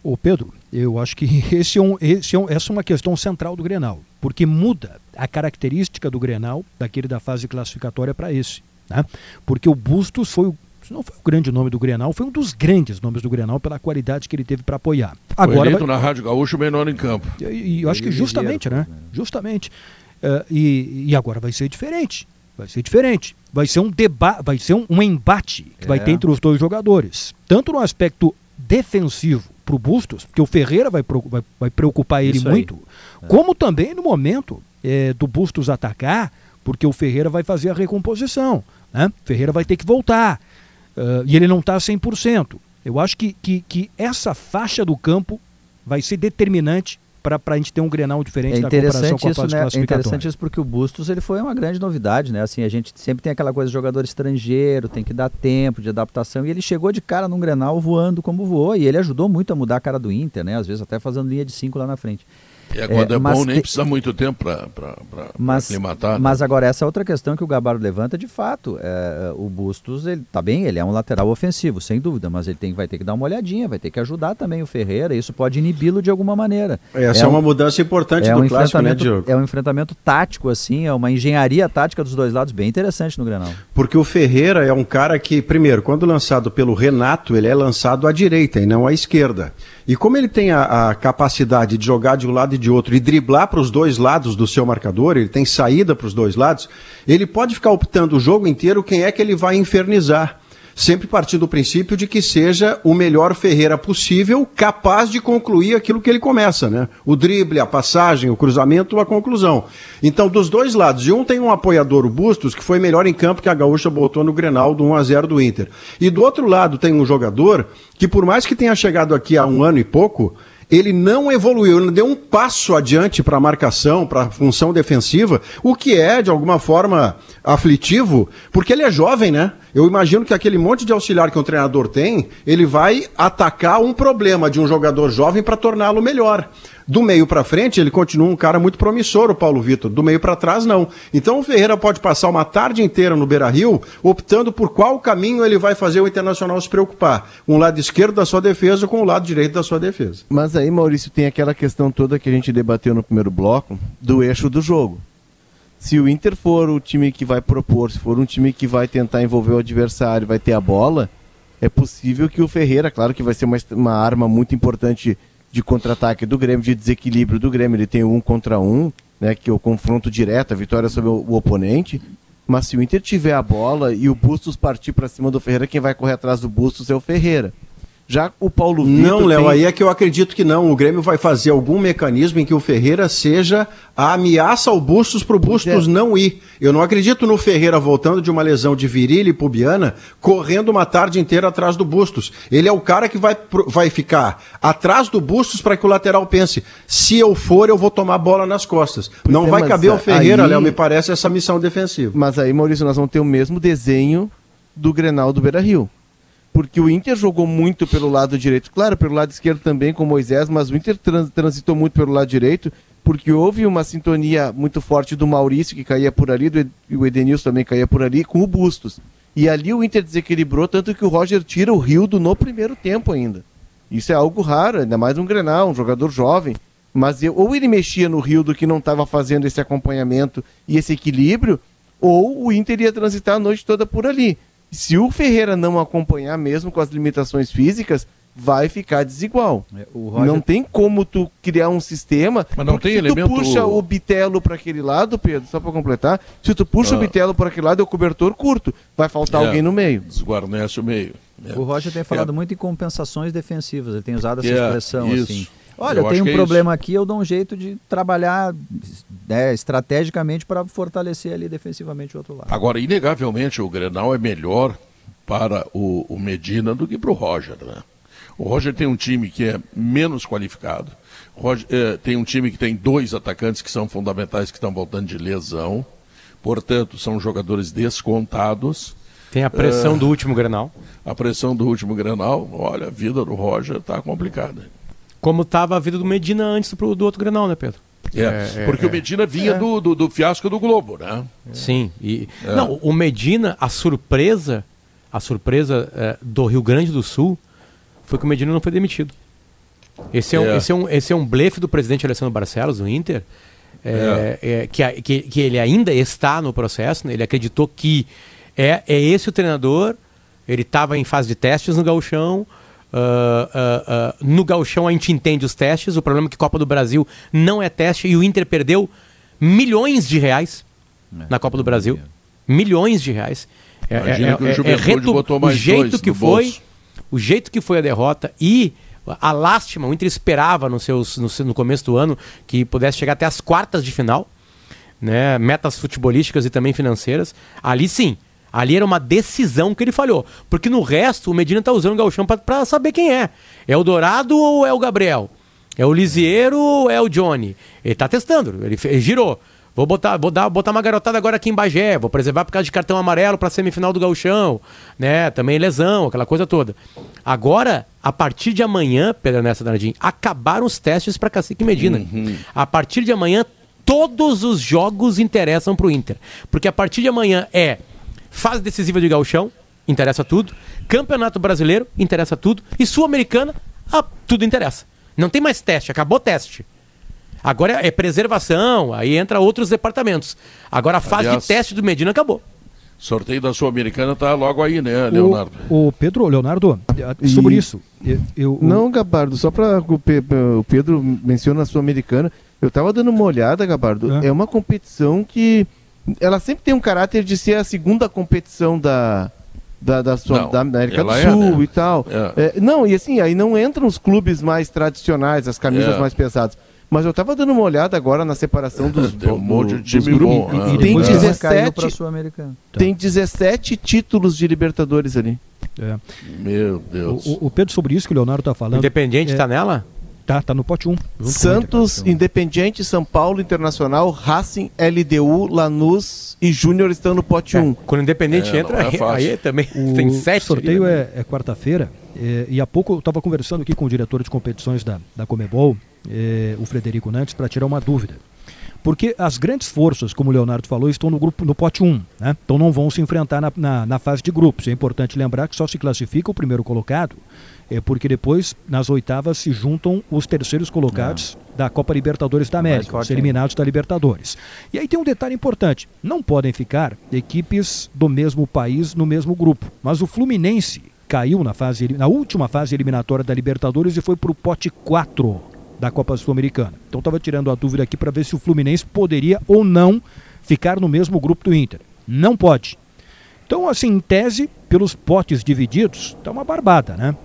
Ô Pedro, eu acho que esse é um, esse é um- essa é uma questão central do Grenal, porque muda a característica do Grenal, daquele da fase classificatória para esse. Né? Porque o Bustos foi o, se não foi o grande nome do Grenal, foi um dos grandes nomes do Grenal pela qualidade que ele teve para apoiar. Foi Agora eleito vai- na Rádio Gaúcho o menor em campo. e, e eu acho que justamente, ligeiro, né? Justamente. Eh, e, e agora vai ser diferente. Vai ser diferente. Vai ser um debate, vai ser um, um embate que vai É. ter entre os dois jogadores. Tanto no aspecto defensivo para o Bustos, porque o Ferreira vai, pro- vai, vai preocupar ele Isso muito, como também no momento eh, do Bustos atacar, porque o Ferreira vai fazer a recomposição. Né? O Ferreira vai ter que voltar. eh, e ele não está 100%. Eu acho que, que, que essa faixa do campo vai ser determinante para a gente ter um Grenal diferente É interessante isso, né? É interessante isso porque o Bustos ele foi uma grande novidade, né? Assim, a gente sempre tem aquela coisa de jogador estrangeiro, tem que dar tempo de adaptação e ele chegou de cara num Grenal voando como voou e ele ajudou muito a mudar a cara do Inter, né? Às vezes até fazendo linha de cinco lá na frente. É, quando é, É, mas bom, nem te- precisa muito tempo para aclimatar. né? mas agora, essa outra questão que o Gabardo levanta, de fato, é, o Bustos, ele tá bem, ele é um lateral ofensivo, sem dúvida, mas ele tem, vai ter que dar uma olhadinha, vai ter que ajudar também o Ferreira, isso pode inibi-lo de alguma maneira. Essa é, um- uma mudança importante é do um clássico, né, enfrentamento, Diogo? é um enfrentamento tático, assim, é uma engenharia tática dos dois lados bem interessante no Grenal. Porque o Ferreira é um cara que, primeiro, quando lançado pelo Renato, ele é lançado à direita e não à esquerda. E como ele tem a, a capacidade de jogar de um lado e de outro e driblar para os dois lados do seu marcador, ele tem saída para os dois lados, ele pode ficar optando o jogo inteiro quem é que ele vai infernizar. Sempre partindo do princípio de que seja o melhor Ferreira possível, capaz de concluir aquilo que ele começa, né? O drible, a passagem, o cruzamento, a conclusão. Então, dos dois lados, de um tem um apoiador, o Bustos, que foi melhor em campo que a Gaúcha botou no Grenal do 1 a 0 do Inter. E do outro lado tem um jogador que, por mais que tenha chegado aqui há um ano e pouco, ele não evoluiu, não deu um passo adiante para a marcação, para a função defensiva, o que é, de alguma forma, aflitivo, porque ele é jovem, né? Eu imagino que aquele monte de auxiliar que um treinador tem, ele vai atacar um problema de um jogador jovem para torná-lo melhor. Do meio para frente, ele continua um cara muito promissor, o Paulo Vitor. Do meio para trás, não. Então o Ferreira pode passar uma tarde inteira no Beira Rio, optando por qual caminho ele vai fazer o Internacional se preocupar. Um lado esquerdo da sua defesa com o lado direito da sua defesa. Mas aí, Maurício, tem aquela questão toda que a gente debateu no primeiro bloco do eixo do jogo. Se o Inter for o time que vai propor, se for um time que vai tentar envolver o adversário, vai ter a bola, é possível que o Ferreira, claro que vai ser uma, uma arma muito importante de contra-ataque do Grêmio, de desequilíbrio do Grêmio, ele tem um contra um, né, que é o confronto direto, a vitória sobre o, o oponente. Mas se o Inter tiver a bola e o Bustos partir para cima do Ferreira, quem vai correr atrás do Bustos é o Ferreira. Já o Paulo Vitor Não, Léo, tem- aí é que eu acredito que não. O Grêmio vai fazer algum mecanismo em que o Ferreira seja a ameaça ao Bustos para o Bustos é. não ir. Eu não acredito no Ferreira voltando de uma lesão de virilha e pubiana, correndo uma tarde inteira atrás do Bustos. Ele é o cara que vai, vai ficar atrás do Bustos para que o lateral pense: se eu for, eu vou tomar bola nas costas. não é, vai caber ao aí- Ferreira, Léo, me parece, essa missão defensiva. Mas aí, Maurício, nós vamos ter o mesmo desenho do Grenal do Beira Rio. Porque o Inter jogou muito pelo lado direito, claro, pelo lado esquerdo também com Moisés, mas o Inter trans- transitou muito pelo lado direito, porque houve uma sintonia muito forte do Maurício, que caía por ali, do Ed- o Edenilson também caía por ali, com o Bustos. E ali o Inter desequilibrou, tanto que o Roger tira o Rildo no primeiro tempo ainda. Isso é algo raro, ainda mais um Grenal, um jogador jovem. Mas eu- ou ele mexia no Rildo que não estava fazendo esse acompanhamento e esse equilíbrio, ou o Inter ia transitar a noite toda por ali. Se o Ferreira não acompanhar mesmo com as limitações físicas, vai ficar desigual. O Roger- Não tem como tu criar um sistema. Mas não tem se elemento- tu puxa o bitelo para aquele lado, Pedro, só para completar, se tu puxa Ah. o bitelo para aquele lado, é o cobertor curto. Vai faltar É. alguém no meio. Desguarnece o meio. É. O Roger tem falado É. muito em compensações defensivas, ele tem usado essa É, expressão isso. assim. Olha, Eu tenho um é problema aqui, eu dou um jeito de trabalhar né, estrategicamente para fortalecer ali defensivamente o outro lado. Agora, inegavelmente, o Grenal é melhor para o, o Medina do que para o Roger, né? O Roger tem um time que é menos qualificado. Roger, eh, tem um time que tem dois atacantes que são fundamentais que estão voltando de lesão. Portanto, são jogadores descontados. Tem a pressão do último Grenal. A pressão do último Grenal, olha, a vida do Roger está complicada. Como estava a vida do Medina antes do, do outro Grenal, né, Pedro? É, É, porque é, o Medina vinha do, do, do fiasco do Globo, né? Sim. E, É. Não, o Medina, a surpresa, a surpresa eh, do Rio Grande do Sul foi que o Medina não foi demitido. Esse é, um, É. esse é, um, esse é um blefe do presidente Alessandro Barcelos, do Inter, é, é, que, que, que ele ainda está no processo, né? ele acreditou que é, é esse o treinador, ele estava em fase de testes no gauchão, ah, ah, ah, no gauchão a gente entende os testes, o problema é que Copa do Brasil não é teste e o Inter perdeu milhões de reais na Copa do Brasil. Milhões de reais. É, Imagina que o Juventude botou mais o jeito que foi, bolso. o jeito que foi a derrota e a lástima, o Inter esperava no, seus, no, no começo do ano que pudesse chegar até as quartas de final, né? metas futebolísticas e também financeiras. Ali sim, ali era uma decisão que ele falhou. Porque no resto, o Medina tá usando o Gauchão para saber quem é. É o Dourado ou é o Gabriel? É o Lisieiro ou é o Johnny? Ele tá testando, ele, ele girou. Vou botar, vou dar, botar uma garotada agora aqui em Bagé, vou preservar por causa de cartão amarelo para semifinal do Gauchão, né? Também lesão, aquela coisa toda. Agora, a partir de amanhã, Pedro Ernesto Danadinho, acabaram os testes para Cacique Medina. Uhum. A partir de amanhã, todos os jogos interessam pro Inter. Porque a partir de amanhã é fase decisiva de Gauchão, interessa tudo. Campeonato Brasileiro, interessa tudo. E Sul-Americana, ah, tudo interessa. Não tem mais teste, acabou o teste. Agora é preservação, aí entra outros departamentos. Agora a fase Aliás- de teste do Medina acabou. Sorteio da Sul-Americana tá logo aí, né, Leonardo? O, o Pedro, Leonardo, eh, sobre isso. Eu, eu- Não, Gabardo, só para o Pe- o Pedro menciona a Sul-Americana. Eu tava dando uma olhada, Gabardo. É. É. uma competição que ela sempre tem um caráter de ser a segunda competição da da, da, sua- Não, da América do é, Sul né? e tal. É. É, não, e assim, aí não entram os clubes mais tradicionais, as camisas É. mais pesadas. Mas eu tava dando uma olhada agora na separação dos, Tem um monte de time bom, né? E E tem depois Depois caiu 17, para Sul-Americana. tem 17 títulos de Libertadores ali. é, Meu Deus. o- o Pedro, sobre isso que o Leonardo está falando. Independente é, tá nela? Tá, tá no pote 1. junto com o Santos, Inter, Independiente, São Paulo, Internacional, Racing, LDU, Lanús e Júnior estão no pote 1. Quando o Independente É, entra, é fácil. aí também O tem sete. sorteio ali, né? é, é quarta-feira. é, e há pouco eu estava conversando aqui com o diretor de competições da, da Comebol, é, o Frederico Nantes, para tirar uma dúvida. Porque as grandes forças, como o Leonardo falou, estão no grupo no pote 1, né? Então não vão se enfrentar na, na, na fase de grupos. É importante lembrar que só se classifica o primeiro colocado, é porque depois, nas oitavas, se juntam os terceiros colocados da Copa Libertadores da América, os eliminados da Libertadores. E aí tem um detalhe importante: não podem ficar equipes do mesmo país no mesmo grupo. Mas o Fluminense caiu na, fase, na última fase eliminatória da Libertadores e foi para o pote 4 da Copa Sul-Americana. Então estava tirando a dúvida aqui para ver se o Fluminense poderia ou não ficar no mesmo grupo do Inter. Não pode. Então, assim, em tese, pelos potes divididos, tá uma barbada, né?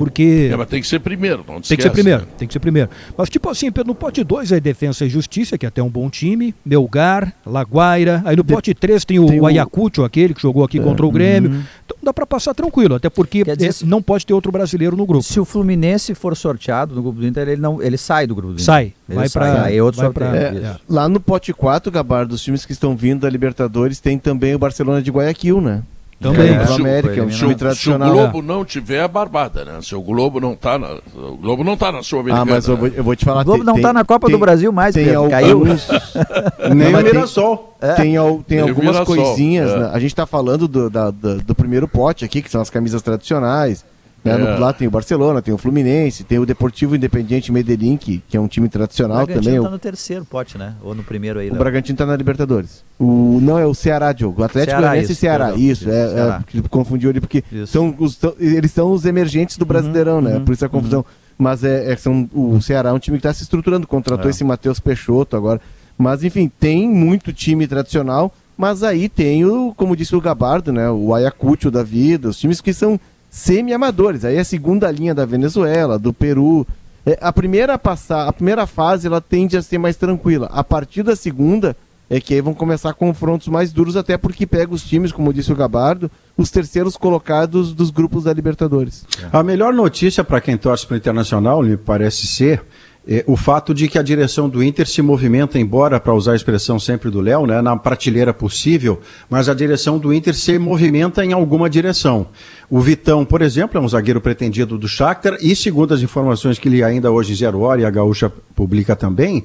Porque. É, mas tem que ser primeiro, não Tem que ser esquece, primeiro, né? tem que ser primeiro. Mas, tipo assim, Pedro, no pote 2 é Defensa e Justiça, que é até um bom time, Melgar, Laguaira. Aí no pote 3 tem o, tem o- Ayacucho, aquele que jogou aqui contra o Grêmio. Então dá pra passar tranquilo, até porque dizer, se- não pode ter outro brasileiro no grupo. Se o Fluminense for sorteado no grupo do Inter, ele, não, ele sai do grupo do Inter. Sai, Ele vai Aí é outro vai pra- É, lá no pote 4, Gabardo, dos times que estão vindo da Libertadores, tem também o Barcelona de Guayaquil, né? Também. É, do Se o- América, é um time Se o tradicional. Globo não tiver, é barbada, né? Se o Globo não tá na, o Globo não tá na Ah, Sul-Americana. mas eu vou, eu vou te falar. O Globo tem- não tem- tá na Copa tem- do Brasil mais, tem Pedro. alguns- Caiu. Nem o Mirassol. Tem, al- tem Tem algumas coisinhas, é. né? A gente tá falando do, da- da- do primeiro pote aqui, que são as camisas tradicionais. Né? É. No- lá tem o Barcelona, tem o Fluminense, tem o Deportivo Independiente Medellín, que, que é um time O tradicional Bragantino também. tá O, no terceiro pote, né? Ou no primeiro aí. o Léo. Bragantino tá na Libertadores. O, não, é o Ceará, Diogo. O Atlético Ceará, Goianiense e Ceará. perdão. Isso, é, Ceará. é, confundiu ali, porque Isso. são os, tão- eles são os emergentes do Brasileirão, né? uhum, Por isso a confusão. Mas é, é são, o Ceará é um time que está se estruturando, contratou É. esse Matheus Peixoto agora. Mas, enfim, tem muito time tradicional, mas aí tem o, como disse o Gabardo, né? O Ayacucho da vida, os times que são semi-amadores. Aí é a segunda linha da Venezuela, do Peru. É, a primeira passar, a primeira fase ela tende a ser mais tranquila. A partir da segunda é que aí vão começar confrontos mais duros, até porque pega os times, como disse o Gabardo, os terceiros colocados dos grupos da Libertadores. A melhor notícia para quem torce para o Internacional, me parece ser, é o fato de que a direção do Inter se movimenta, embora, para usar a expressão sempre do Léo, né, na prateleira possível, mas a direção do Inter se movimenta em alguma direção. O Vitão, por exemplo, é um zagueiro pretendido do Shakhtar e, segundo as informações que li ainda hoje em Zero Hora e a Gaúcha publica também,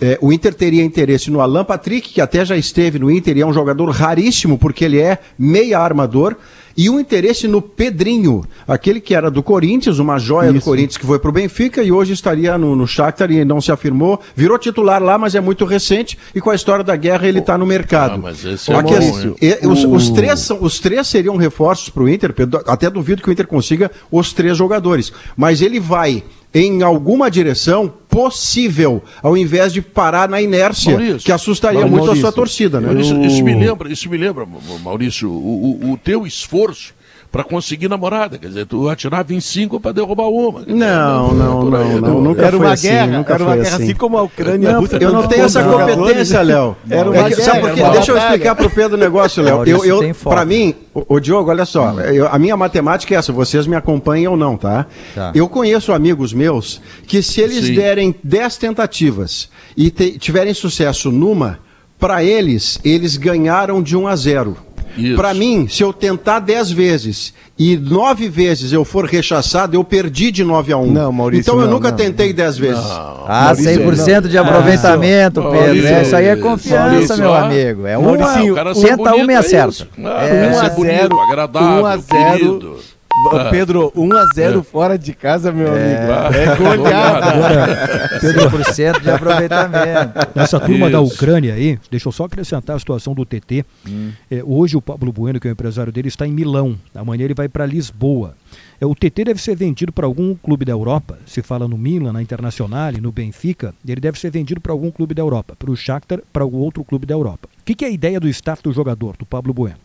é, o Inter teria interesse no Alan Patrick, que até já esteve no Inter e é um jogador raríssimo, porque ele é meia armador, e um interesse no Pedrinho, aquele que era do Corinthians, uma joia do Isso. Corinthians que foi para o Benfica e hoje estaria no, no Shakhtar e não se afirmou. Virou titular lá, mas é muito recente e com a história da guerra ele está no mercado. Ah, mas esse é bom, questão- hein? e- os, O- os três são, os três seriam reforços para o Inter, até duvido que o Inter consiga os três jogadores. Mas ele vai em alguma direção possível, ao invés de parar na inércia, Maurício, que assustaria Maurício, muito a sua torcida, né? Mas Isso, me lembra, isso me lembra, Ma- Maurício, o, o- o teu esforço para conseguir namorada. Quer dizer, tu atirava em cinco para derrubar uma. Dizer, Não, não, aí, não, não, nunca Era foi uma assim, guerra, nunca era uma foi guerra assim. assim como a Ucrânia e a Não, Rússia. eu não tenho essa competência, Léo. Era É uma que- guerra, sabe por quê? era uma Deixa eu explicar pro Pedro o negócio, Léo. Pra mim, o, o Diogo, olha só, eu- a minha matemática é essa, vocês me acompanham ou não, tá? Tá. Eu conheço amigos meus que se eles Sim. derem 10 tentativas e te- tiverem sucesso numa, pra eles, eles ganharam de 1 a 0. Pra mim, se eu tentar 10 vezes e 9 vezes eu for rechaçado, eu perdi de 9 a 1. Não, Maurício, Então eu não, nunca não, tentei 10 vezes. Ah, Maurício, 100% de aproveitamento, Maurício, Pedro. É, isso aí é Maurício, confiança, meu ó. amigo. É Mauricinho, uma, Ah, o cara ser tenta bonito uma e é acerta. isso. Ah, É. 1 a 0, bonito, agradável, 1 a 0. querido. Ah. Pedro, 1 a 0 fora de casa, meu amigo. Ah, É goleada. Agora, Pedro, 100% de aproveitamento. Nessa turma da Isso. Ucrânia aí, deixa eu só acrescentar a situação do TT. Hum. É, hoje o Pablo Bueno, que é o empresário dele, está em Milão. Amanhã ele vai para Lisboa. É, o TT deve ser vendido para algum clube da Europa. Se fala no Milan, na Internacional, no Benfica. Ele deve ser vendido para algum clube da Europa. Para o Shakhtar, para algum outro clube da Europa. O que, que é a ideia do staff do jogador, do Pablo Bueno?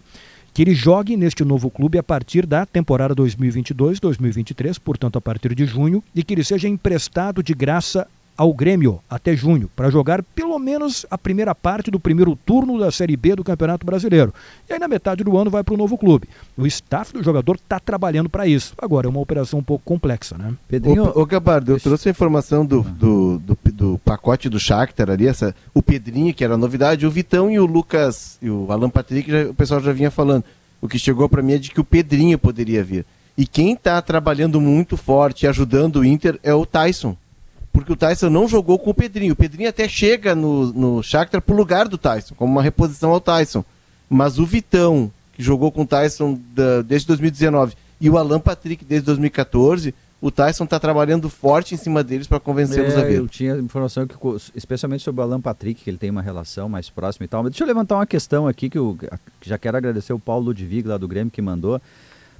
Que ele jogue neste novo clube a partir da temporada 2022-2023, portanto a partir de junho, e que ele seja emprestado de graça ao Grêmio até junho, para jogar pelo menos a primeira parte do primeiro turno da Série B do Campeonato Brasileiro. E aí na metade do ano vai para o novo clube. O staff do jogador está trabalhando para isso. Agora é uma operação um pouco complexa, né? Pedrinho, Ô, ô Gabardo, eu trouxe a informação do, do, do, do pacote do Shakhtar ali, essa, o Pedrinho, que era a novidade, o Vitão e o Lucas, e o Alan Patrick, já- o pessoal já vinha falando. O que chegou para mim é de que o Pedrinho poderia vir. E quem está trabalhando muito forte e ajudando o Inter é o Tyson. Porque o Tyson não jogou com o Pedrinho. O Pedrinho até chega no, no Shakhtar pro lugar do Tyson, como uma reposição ao Tyson. Mas o Vitão, que jogou com o Tyson da- desde 2019, e o Alan Patrick desde 2014, o Tyson está trabalhando forte em cima deles para convencê-los a É, vir. eu tinha informação que, especialmente sobre o Alan Patrick, que ele tem uma relação mais próxima e tal. Mas deixa eu levantar uma questão aqui que eu já quero agradecer o Paulo Ludwig lá do Grêmio que mandou.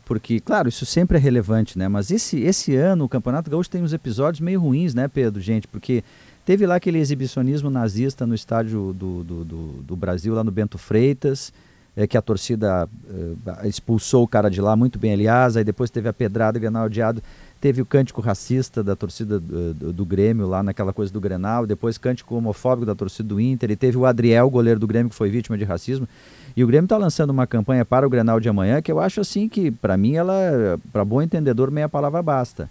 Porque, claro, isso sempre é relevante, né? Mas esse, esse ano o Campeonato Gaúcho tem uns episódios meio ruins, né, Pedro, gente? Porque teve lá aquele exibicionismo nazista no estádio do, do, do, do Brasil, lá no Bento Freitas, é, que a torcida eh, expulsou o cara de lá, muito bem, aliás. Aí depois teve a pedrada, o Grenal odiado. Teve o cântico racista da torcida do, do- do Grêmio, lá naquela coisa do Grenal. Depois cântico homofóbico da torcida do Inter. E teve o Adriel, goleiro do Grêmio, que foi vítima de racismo. E o Grêmio está lançando uma campanha para o Grenal de amanhã que eu acho assim que, para mim, ela, para bom entendedor, meia palavra basta.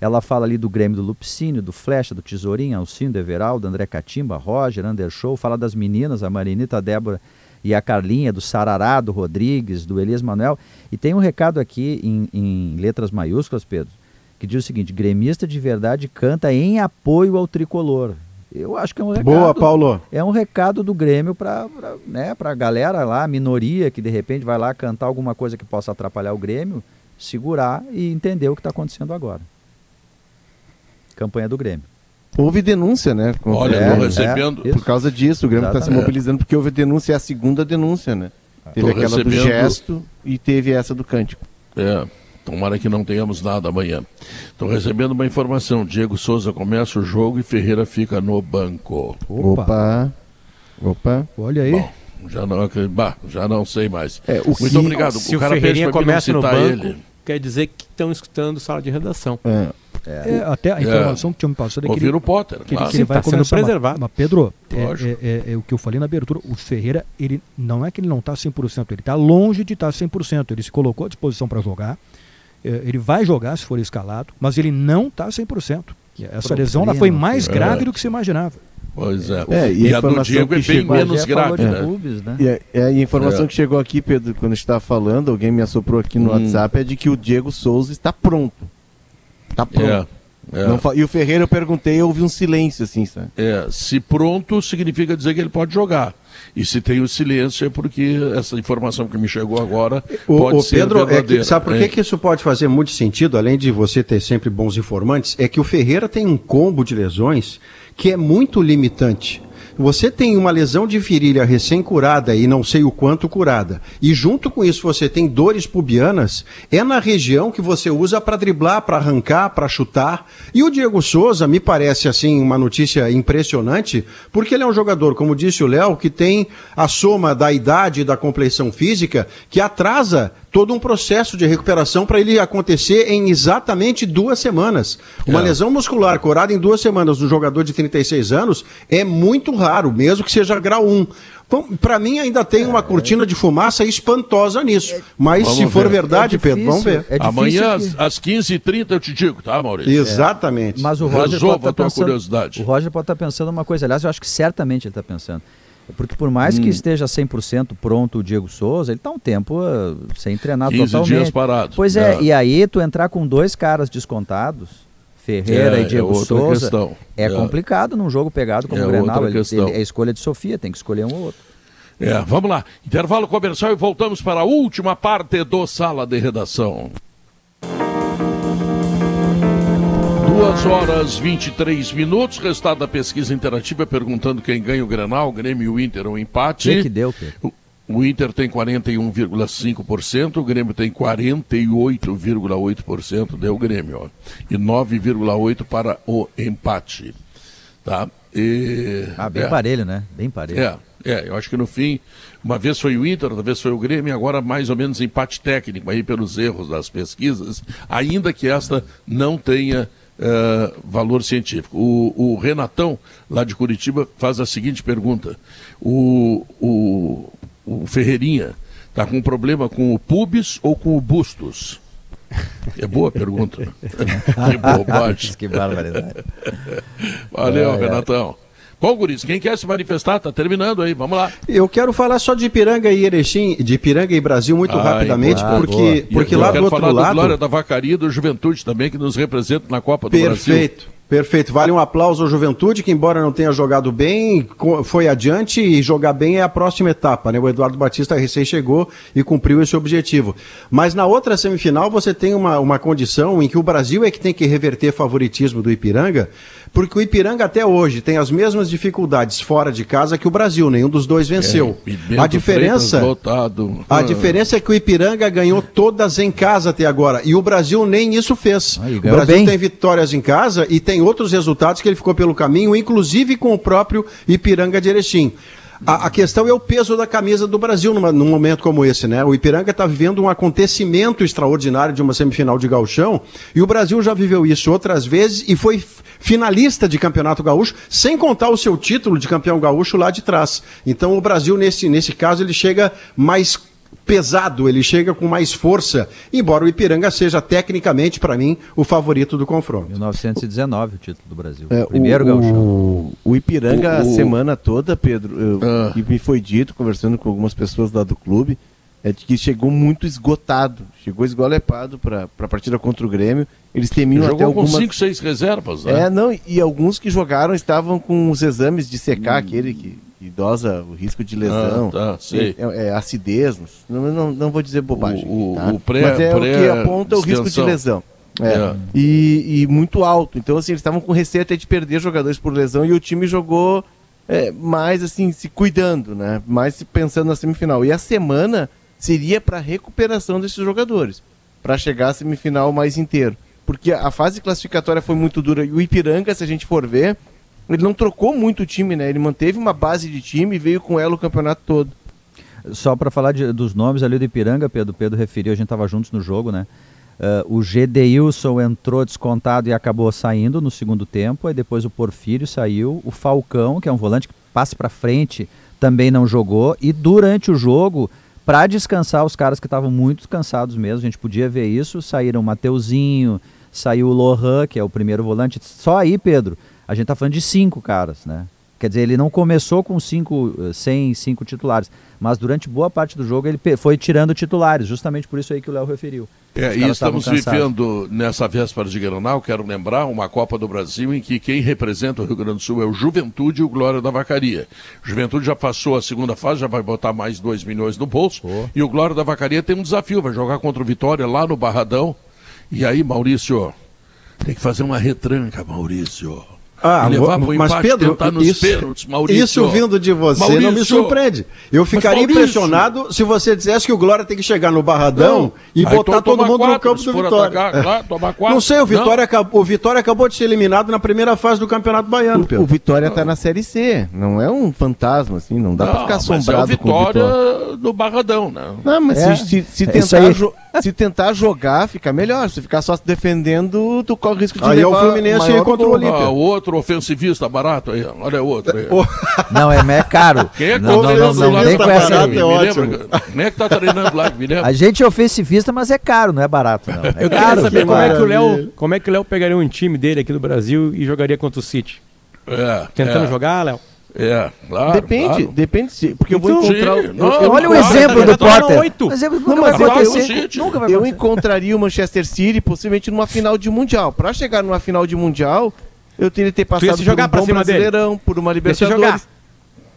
Ela fala ali do Grêmio do Lupicínio, do Flecha, do Tesourinho, Alcindo, Everaldo, André Catimba, Roger, Andershow, fala das meninas, a Marinita, a Débora e a Carlinha, do Sarará, do Rodrigues, do Elias Manuel. E tem um recado aqui em, em letras maiúsculas, Pedro, que diz o seguinte: gremista de verdade canta em apoio ao tricolor. Eu acho que é um recado. Boa, Paulo. É um recado do Grêmio para né, a galera lá, a minoria que de repente vai lá cantar alguma coisa que possa atrapalhar o Grêmio, segurar e entender o que está acontecendo agora. Campanha do Grêmio. Houve denúncia, né? Olha, É, estou Grêmio. recebendo. é. Por causa disso, o Grêmio está se mobilizando, porque houve denúncia, é a segunda denúncia, né? Teve Tô aquela do recebendo- gesto e teve essa do cântico. É, tomara que não tenhamos nada amanhã. Estou recebendo uma informação. Diego Souza começa o jogo e Ferreira fica no banco. Opa, Opa! Opa! olha aí. Bom, já não, bah, já não sei mais. É, o Muito que- obrigado. Se o, cara pede Ferreirinha começa no banco, ele. quer dizer que estão escutando sala de redação. É, É, até a informação que tinha me passado é que ele, o Potter, que ele, claro. que ele Sim, vai tá sendo começar. mas- preservado. Mas, Pedro, é, é- é- é o que eu falei na abertura. O Ferreira, ele não é que ele não está 100%, ele está longe de estar 100%. Ele se colocou à disposição para jogar. É, ele vai jogar se for escalado, mas ele não está 100%. Essa lesão ela foi mais grave do que se imaginava. Pois é. É, e, e a a do informação Diego é que bem chegou- menos falou grave, né? clubes, né? E a, e a informação É. que chegou aqui, Pedro, quando a gente estava falando, alguém me assoprou aqui no Hum. WhatsApp, é de que o Diego Souza está pronto. Está pronto. É, é. Fa- e o Ferreira, eu perguntei, eu ouvi um silêncio, assim, sabe? É, se pronto significa dizer que ele pode jogar. E se tem o silêncio é porque essa informação que me chegou agora O, pode o ser Pedro, é verdadeira. que, sabe por hein? que isso pode fazer muito sentido, além de você ter sempre bons informantes? É que o Ferreira tem um combo de lesões que é muito limitante. Você tem uma lesão de virilha recém-curada e não sei o quanto curada, e junto com isso você tem dores pubianas, é na região que você usa para driblar, para arrancar, para chutar. E o Diego Souza me parece assim uma notícia impressionante, porque ele é um jogador, como disse o Léo, que tem a soma da idade e da compleição física que atrasa todo um processo de recuperação para ele acontecer em exatamente duas semanas. Uma É. lesão muscular curada em duas semanas no jogador de 36 anos é muito raro, mesmo que seja grau 1. Para mim ainda tem uma cortina de fumaça espantosa nisso. Mas Vamos se for ver. verdade, Pedro, vamos ver. É difícil Amanhã, que- às, às 15h30, eu te digo, tá, Maurício? Exatamente. Mas o Roger Resolva pode a tua estar pensando, curiosidade. O Roger pode estar pensando uma coisa. Aliás, eu acho que certamente ele está pensando. Porque por mais Hum. que esteja 100% pronto o Diego Souza, ele está um tempo ah, sem treinar 15 totalmente. dias parado. Pois é, É. e aí tu entrar com dois caras descontados, Ferreira É, e Diego é Souza, questão. é, É. complicado num jogo pegado como É o Grenal. Ele, ele- é escolha de Sofia, tem que escolher um ou outro. É, vamos lá. Intervalo comercial e voltamos para a última parte do Sala de Redação. Duas horas 23 minutos. Resultado da pesquisa interativa perguntando quem ganha o Grenal, Grêmio, Inter ou O empate. que, que deu, Pedro? O- O Inter tem 41,5%, o Grêmio tem 48,8%, deu o Grêmio, ó, e 9,8% para o empate. Tá? E, Ah, bem é. parelho, né? Bem parelho. É, é, eu acho que no fim, uma vez foi o Inter, outra vez foi o Grêmio, agora mais ou menos empate técnico aí pelos erros das pesquisas, ainda que esta não tenha eh, valor científico. O, o Renatão, lá de Curitiba, faz a seguinte pergunta. O, o, o Ferreirinha está com problema com o pubis ou com o bustos? É boa pergunta. que bobagem. que barbaridade. Valeu, ai. Renatão. Bom, Guris, quem quer se manifestar, tá terminando aí, vamos lá. Eu quero falar só de Ipiranga e Erechim, de Ipiranga e Brasil muito Ai, rapidamente, boa, porque, boa. Porque eu lá do outro falar lado. do Glória da Vacaria e do Juventude também, que nos representa na Copa do Brasil. Perfeito. Perfeito. Vale um aplauso ao Juventude, que embora não tenha jogado bem, foi adiante e jogar bem é a próxima etapa, né? O Eduardo Batista recém chegou e cumpriu esse objetivo. Mas na outra semifinal você tem uma, uma condição em que o Brasil é que tem que reverter favoritismo do Ipiranga, porque o Ipiranga até hoje tem as mesmas dificuldades fora de casa que o Brasil, nenhum dos dois venceu. É, e Bento a diferença a Ah, diferença é que o Ipiranga ganhou todas em casa até agora. E o Brasil nem isso fez. O Brasil bem. tem vitórias em casa e tem outros resultados que ele ficou pelo caminho, inclusive com o próprio Ipiranga de Erechim. A, a questão é o peso da camisa do Brasil numa- num momento como esse, né? O Ipiranga está vivendo um acontecimento extraordinário de uma semifinal de gauchão e o Brasil já viveu isso outras vezes e foi finalista de campeonato gaúcho, sem contar o seu título de campeão gaúcho lá de trás. Então o Brasil, nesse, nesse caso, ele chega mais pesado, ele chega com mais força, embora o Ipiranga seja tecnicamente, para mim, o favorito do confronto. 1919 o título do Brasil. É, Primeiro o, gauchão. o, o Ipiranga, O- a semana toda, Pedro, eu- Ah. que me foi dito, conversando com algumas pessoas lá do clube, é de que chegou muito esgotado. Chegou esgolepado para a partida contra o Grêmio. Eles temiam até Jogou com algumas... 5, 6 reservas, né? É, não, e alguns que jogaram estavam com os exames de secar, aquele que idosa, o risco de lesão. Hum. Ah, tá, sei. É, é, acidez, não, não, não vou dizer bobagem. O- o- tá? o pré- Mas é o pré- que aponta o risco de lesão. É. É. E, e muito alto. Então, assim, eles estavam com receio até de perder jogadores por lesão e o time jogou é, mais, assim, se cuidando, né? Mais pensando na semifinal. E a semana seria para recuperação desses jogadores, para chegar à semifinal mais inteiro. Porque a fase classificatória foi muito dura e o Ipiranga, se a gente for ver, ele não trocou muito o time, né? Ele manteve uma base de time e veio com ela o campeonato todo. Só para falar de- dos nomes ali do Ipiranga, Pedro, Pedro referiu, a gente estava juntos no jogo, né? Ah, o Gedeilson entrou descontado e acabou saindo no segundo tempo. Aí depois o Porfírio saiu. O Falcão, que é um volante que passa para frente, também não jogou. E durante o jogo, para descansar os caras que estavam muito cansados mesmo, a gente podia ver isso. Saíram o Mateuzinho, saiu o Lohan, que é o primeiro volante. Só aí, Pedro, a gente tá falando de cinco caras, né? Quer dizer, ele não começou com cinco, eh, sem cinco titulares, mas durante boa parte do jogo ele foi tirando titulares, justamente por isso aí que o Léo referiu. É, e estamos vivendo nessa véspera de Granal, quero lembrar, uma Copa do Brasil em que quem representa o Rio Grande do Sul é o Juventude e o Glória da Vacaria. Juventude já passou a segunda fase, já vai botar mais 2 milhões no bolso. E o Glória da Vacaria tem um desafio, vai jogar contra o Vitória lá no Barradão. E aí, Maurício, tem que fazer uma retranca, Maurício. Ah, e levar mas empate, Pedro, tentar nos isso, pênaltis, Maurício. isso vindo de você não me Maurício. surpreende. Eu ficaria Maurício. impressionado se você dissesse que o Glória tem que chegar no Barradão e Aí botar to- todo mundo no quatro, campo se do Vitória. atacar, claro, tomar quatro. Não sei, o Não. Vitória, acabou, o Vitória acabou de ser eliminado na primeira fase do Campeonato Baiano, O Pedro. Vitória tá na Série C, não é um fantasma, assim, não dá pra Não, ficar mas é o assombrado com o Vitória Vitória. no Barradão, né? Não, mas É, se, se- se é tentar aí. jo- se tentar jogar, fica melhor. Se ficar só se defendendo, tu corre o risco de Aí é o levar Fluminense contra o gol. Olímpia. Ah, o outro ofensivista barato aí, olha o outro aí. Não, é, é caro. Quem é que não, tá não, não, treinando não, no com essa Barato? É ótimo. Quem é que tá treinando lá? Me lembra? A gente é ofensivista, mas é caro, não é barato, não. É Eu queria caro. saber que como é, que o. Léo, como é que o Léo pegaria um time dele aqui do Brasil e jogaria contra o City. É, Tentando é, jogar, Léo? É, claro. Depende, claro. depende se. Porque eu vou Então, encontrar. sim, eu- não, eu, Olha o Claro, exemplo tá do Potter. O exemplo Não, nunca mas vai eu- acontecer. eu- Nunca vai eu acontecer. encontraria o Manchester City possivelmente numa final de Mundial. Pra chegar numa final de Mundial, eu teria que ter passado se jogar por pra um bom cima dele? Brasileirão, por uma Libertadores. jogar.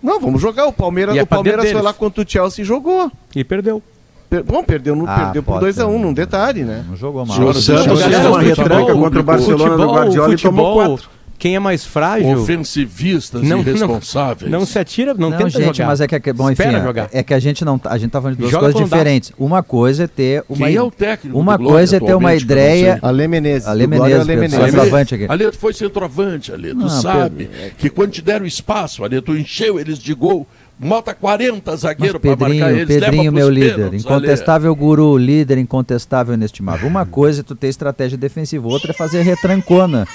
Não, vamos jogar. O Palmeiras, o Palmeiras foi lá contra o Chelsea e jogou. E perdeu. Per- Bom, perdeu, no, Ah, perdeu por Potter, 2x1, não- num detalhe, né? Não jogou mal. O Santos fez uma futebol, retranca contra o Barcelona do Guardiola e tomou quatro. Quem é mais frágil Ofensivistas Não, não- irresponsáveis. não se atira, não, Não, tenta gente, jogar. mas é que, que- bom, enfim, é- jogar. é que a gente não tá- a gente tá falando de duas Joga coisas quando dá. diferentes. Uma coisa é ter uma Quem é o técnico uma coisa é ter uma não ideia? Ale Menezes. Ale Menezes, Ale Pedro, Menezes. centroavante aqui. Ali tu foi centroavante, ali. Tu Não, sabe que quando te deram espaço, ali, tu encheu eles de gol. Mota 40 Mas zagueiros para marcar Pedrinho, eles. Pedrinho, meu líder, pênaltis, incontestável guru, líder incontestável inestimável. Uma coisa é tu ter estratégia defensiva, outra é fazer retrancona.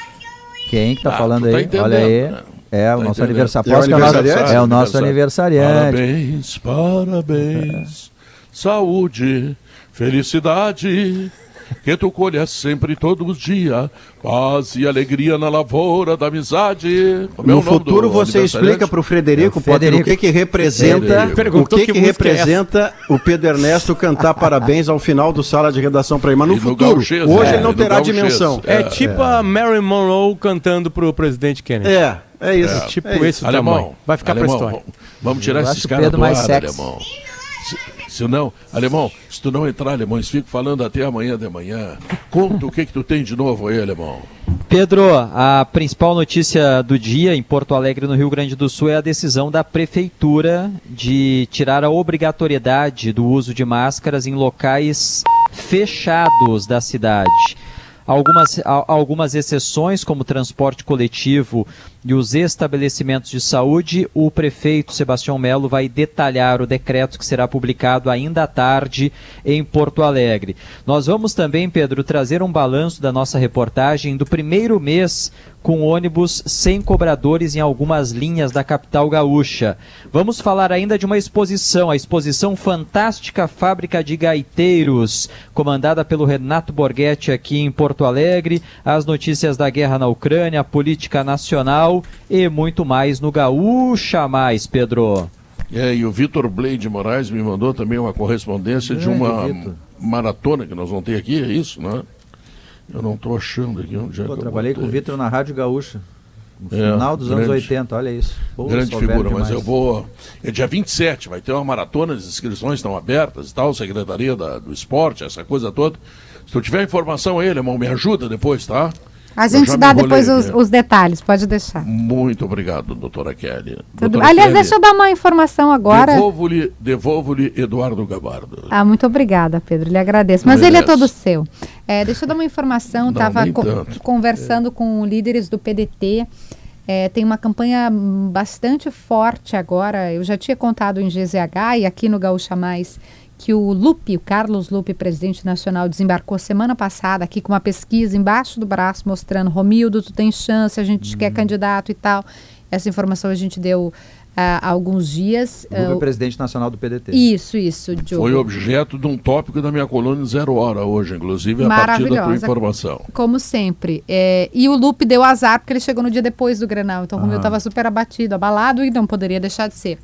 Quem que tá Ah, falando tá aí? Olha aí. né? É o Tá nosso entendendo. aniversário. É o Aposto que é o nosso- aniversariante? É o nosso aniversariante. Parabéns, parabéns. Saúde, felicidade. Que tu colhas sempre, todos os dias, paz e alegria na lavoura da amizade. Como é No o futuro você explica para o Frederico, É o Potter, Federico. o que que representa, o que que que é representa o Pedro Ernesto cantar parabéns ao final do sala de redação para ele. Mas no E no futuro, gauchês, hoje é, ele não terá dimensão. É, É, tipo a Marilyn Monroe cantando pro presidente Kennedy. É, é isso. É tipo é isso. esse o Alemão, tamanho. Vai ficar alemão, pra história. Vamos tirar Eu esses o caras do mais ar, sexy. alemão. Se, não, alemão, se tu não entrar, alemão, eles ficam falando até amanhã de manhã. Conta o que que tu tem de novo aí, alemão. Pedro, a principal notícia do dia em Porto Alegre, no Rio Grande do Sul, é a decisão da Prefeitura de tirar a obrigatoriedade do uso de máscaras em locais fechados da cidade. Algumas, algumas exceções, como transporte coletivo e os estabelecimentos de saúde, o prefeito Sebastião Melo vai detalhar o decreto que será publicado ainda à tarde em Porto Alegre. Nós vamos também, Pedro, trazer um balanço da nossa reportagem do primeiro mês com ônibus sem cobradores em algumas linhas da capital gaúcha. Vamos falar ainda de uma exposição, a exposição Fantástica Fábrica de Gaiteiros, comandada pelo Renato Borghetti aqui em Porto Alegre, as notícias da guerra na Ucrânia, a política nacional e muito mais no Gaúcha Mais, Pedro. É, e o Vitor Blade Moraes me mandou também uma correspondência de uma maratona que nós vamos ter aqui, é isso, né? Eu não estou achando aqui onde é Pô, que eu trabalhei com o. Vitor na Rádio Gaúcha. No É, final dos anos grande. 80, olha isso. Grande figura, mas eu vou. É dia 27, vai ter uma maratona, as inscrições estão abertas e tal, Secretaria da- do Esporte, essa coisa toda. Se tu tiver informação aí, irmão, me ajuda depois, tá? A gente dá depois os, os detalhes, pode deixar. Muito obrigado, doutora Kelly. Doutora Aliás, Kelly, deixa eu dar uma informação agora. Devolvo-lhe devolvo Eduardo Gabardo. Ah, muito obrigada, Pedro. Lhe agradeço. Mas ele é Merece. todo seu. É, deixa eu dar uma informação. Estava tanto. conversando com líderes do PDT. É, tem uma campanha bastante forte agora. Eu já tinha contado em GZH e aqui no Gaúcha Mais que o Lupe, o Carlos Lupe, presidente nacional, desembarcou semana passada aqui com uma pesquisa embaixo do braço mostrando Romildo, tu tem chance, a gente Hum. quer candidato e tal. Essa informação a gente deu ah, há alguns dias. Lupe Ah, é presidente nacional do PDT. isso, isso, Diogo. Foi objeto de um tópico da minha coluna Zero Hora hoje, inclusive, a partir da tua Maravilhosa. informação. Como sempre. É, e o Lupe deu azar porque ele chegou no dia depois do Grenal. Então o Romeu estava super abatido, abalado e não poderia deixar de ser.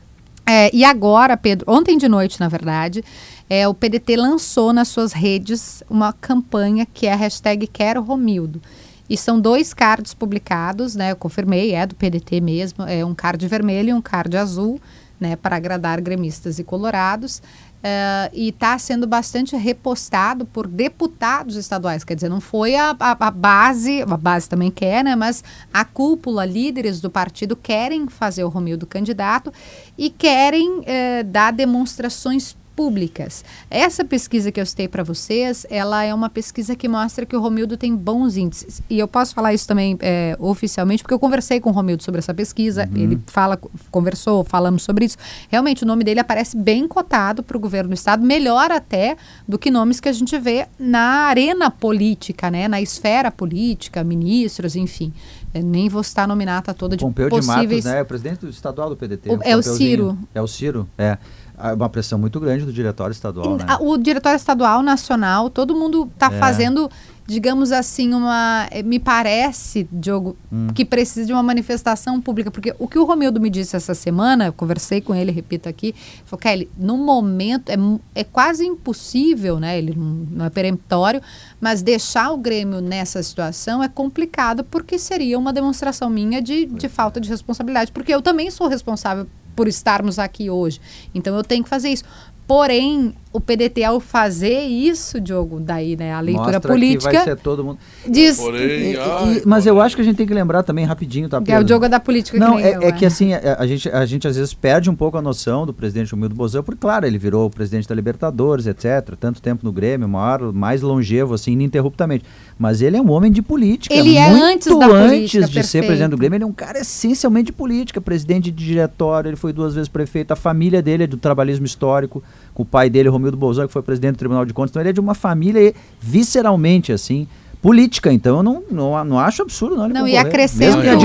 É, e agora, Pedro, ontem de noite, na verdade, é, o PDT lançou nas suas redes uma campanha que é a hashtag Quero Romildo. E são dois cards publicados, né? Eu confirmei, é do PDT mesmo, é um card vermelho e um card azul, né? Para agradar gremistas e colorados. Eh, e está sendo bastante repostado por deputados estaduais. Quer dizer, não foi a, a, a base, a base também quer, né? Mas a cúpula, líderes do partido querem fazer o Romildo candidato e querem eh, dar demonstrações públicas. Essa pesquisa que eu citei para vocês, ela é uma pesquisa que mostra que o Romildo tem bons índices. E eu posso falar isso também é, oficialmente, porque eu conversei com o Romildo sobre essa pesquisa, Uhum. ele fala, conversou, falamos sobre isso. Realmente, o nome dele aparece bem cotado para o governo do estado, melhor até do que nomes que a gente vê na arena política, né? na esfera política, ministros, enfim. Eu nem vou citar a nominata toda de Pompeu de Matos, possíveis... né? É o presidente estadual do PDT. O- é o. Ciro. É o Ciro, é. Ah, Uma pressão muito grande do diretório estadual, né? O diretório estadual, nacional, todo mundo está É. fazendo, digamos assim, uma. eh, Me parece, Diogo, Hum. que precisa de uma manifestação pública. Porque o que o Romildo me disse essa semana, eu conversei com ele, repito aqui, falou, Kelly, no momento é, é quase impossível, né? Ele não, não é peremptório, mas deixar o Grêmio nessa situação é complicado porque seria uma demonstração minha de, de falta de responsabilidade. Porque eu também sou responsável por estarmos aqui hoje. Então eu tenho que fazer isso. Porém, o PDT, ao fazer isso, Diogo, daí, né, a leitura Mostra política, Que vai ser todo mundo. diz. Porém, ai, e- mas eu acho que a gente tem que lembrar também rapidinho, tá? Que é o? Diogo da política Não, que nem é, eu, é que assim, a, a gente, a gente às vezes perde um pouco a noção do presidente Humildo Bozão, porque, claro, ele virou o presidente da Libertadores, etc. Tanto tempo no Grêmio, maior, mais longevo, assim, ininterruptamente. Mas ele é um homem de política. Ele é antes da antes política, de ser perfeito. presidente do Grêmio, ele é um cara essencialmente de política, presidente de diretório, ele foi duas vezes prefeito, a família dele é do trabalhismo histórico, com o pai dele, Romildo Bolzão, que foi presidente do Tribunal de Contas, então ele é de uma família visceralmente, assim, política, então eu não, não, não acho absurdo não ele Não, e concorrer. acrescento Mesmo que a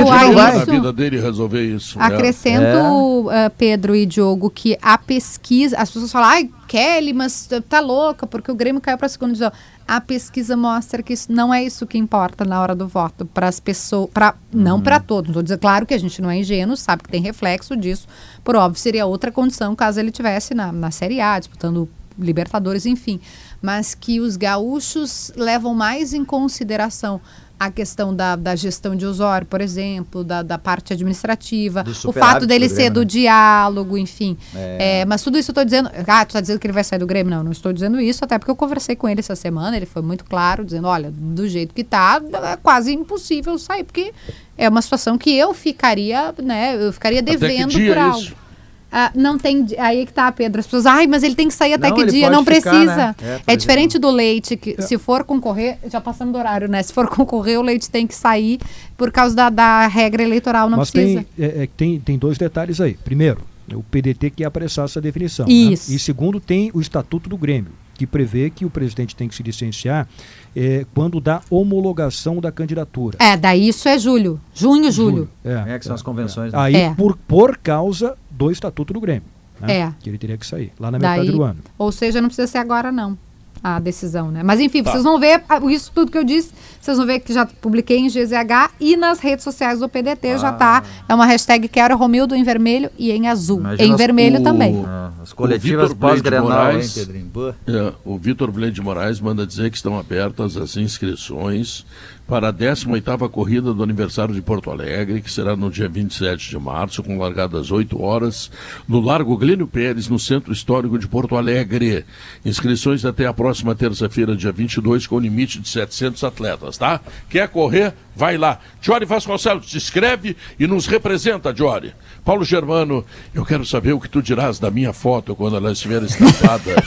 a isso- vida dele resolver isso. né? Acrescento, ah, Pedro e Diogo, que a pesquisa, as pessoas falam, ai, Kelly, mas tá- tá louca, porque o Grêmio caiu para a segunda divisão. A pesquisa mostra que isso não é isso que importa na hora do voto para as pessoas, para não para todos. Vou dizer, claro que a gente não é ingênuo, sabe que tem reflexo disso. Por óbvio, seria outra condição caso ele tivesse na, na Série A, disputando Libertadores, enfim. Mas que os gaúchos levam mais em consideração a questão da, da gestão de Osório, por exemplo, da, da parte administrativa, o fato dele do ser do né? diálogo, enfim. É. É, mas tudo isso eu estou dizendo. Ah, tu está dizendo que ele vai sair do Grêmio? Não, não estou dizendo isso, até porque eu conversei com ele essa semana, ele foi muito claro, dizendo, olha, do jeito que tá, é quase impossível sair, porque é uma situação que eu ficaria, né? Eu ficaria devendo por é algo. isso? Ah, não tem. Aí que tá, Pedro. As pessoas, ai, mas ele tem que sair até Não, que dia? Não ficar, precisa. né? É, É, exemplo. diferente do leite, que se for concorrer, já passamos do horário, né? Se for concorrer, o leite tem que sair por causa da, da regra eleitoral, não Mas precisa. tem, é, é, tem, tem dois detalhes aí. Primeiro, o PDT quer apressar essa definição. né? Isso. E segundo, tem o Estatuto do Grêmio, que prevê que o presidente tem que se licenciar é, quando dá homologação da candidatura. É, daí isso é julho. Junho, julho. É, É, que são as convenções. né? Aí, É. por, por causa do Estatuto do Grêmio. né? É. Que ele teria que sair, lá na metade Daí, do ano. ou seja, não precisa ser agora, não. A decisão, né? Mas enfim, Tá. vocês vão ver ah, isso tudo que eu disse. Vocês vão ver que já publiquei em GZH e nas redes sociais do PDT já tá. É uma hashtag Quero Romildo em vermelho e em azul. Imagina em as- vermelho o- também. Ah, as coletivas pós-grenal, hein, Pedrinho? É, o Vitor Blade de Moraes manda dizer que estão abertas as inscrições para a 18ª corrida do aniversário de Porto Alegre, que será no dia 27 de março, com largada às 8 horas, no Largo Glênio Pérez, no Centro Histórico de Porto Alegre. Inscrições até a próxima terça-feira, dia 22, com limite de 700 atletas, tá? Quer correr? Vai lá. Diori Vasconcelos, te escreve e nos representa, Diori. Paulo Germano, eu quero saber o que tu dirás da minha foto quando ela estiver estampada.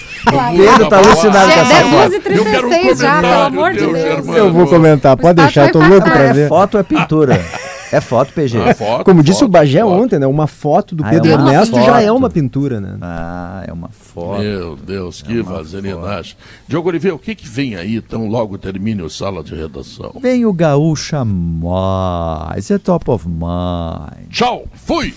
Pedro tá alucinado com essa é foto. 10h36 Eu quero um já, pelo comentário amor de Deus. Germano. Eu vou comentar, pode Status deixar, tô vai louco pra É ver. foto ou é pintura? É foto, PG. Ah, foto, Como disse foto, o Bagé foto. ontem, né? Uma foto do Ah, Pedro é Ernesto foto. já é uma pintura, né? Ah, é uma foto. Meu Deus, que vaselinagem. Diogo Oliveira, o que, que vem aí tão logo termine o sala de redação? Vem o Gaúcha Mais, é top of mind. Tchau, fui!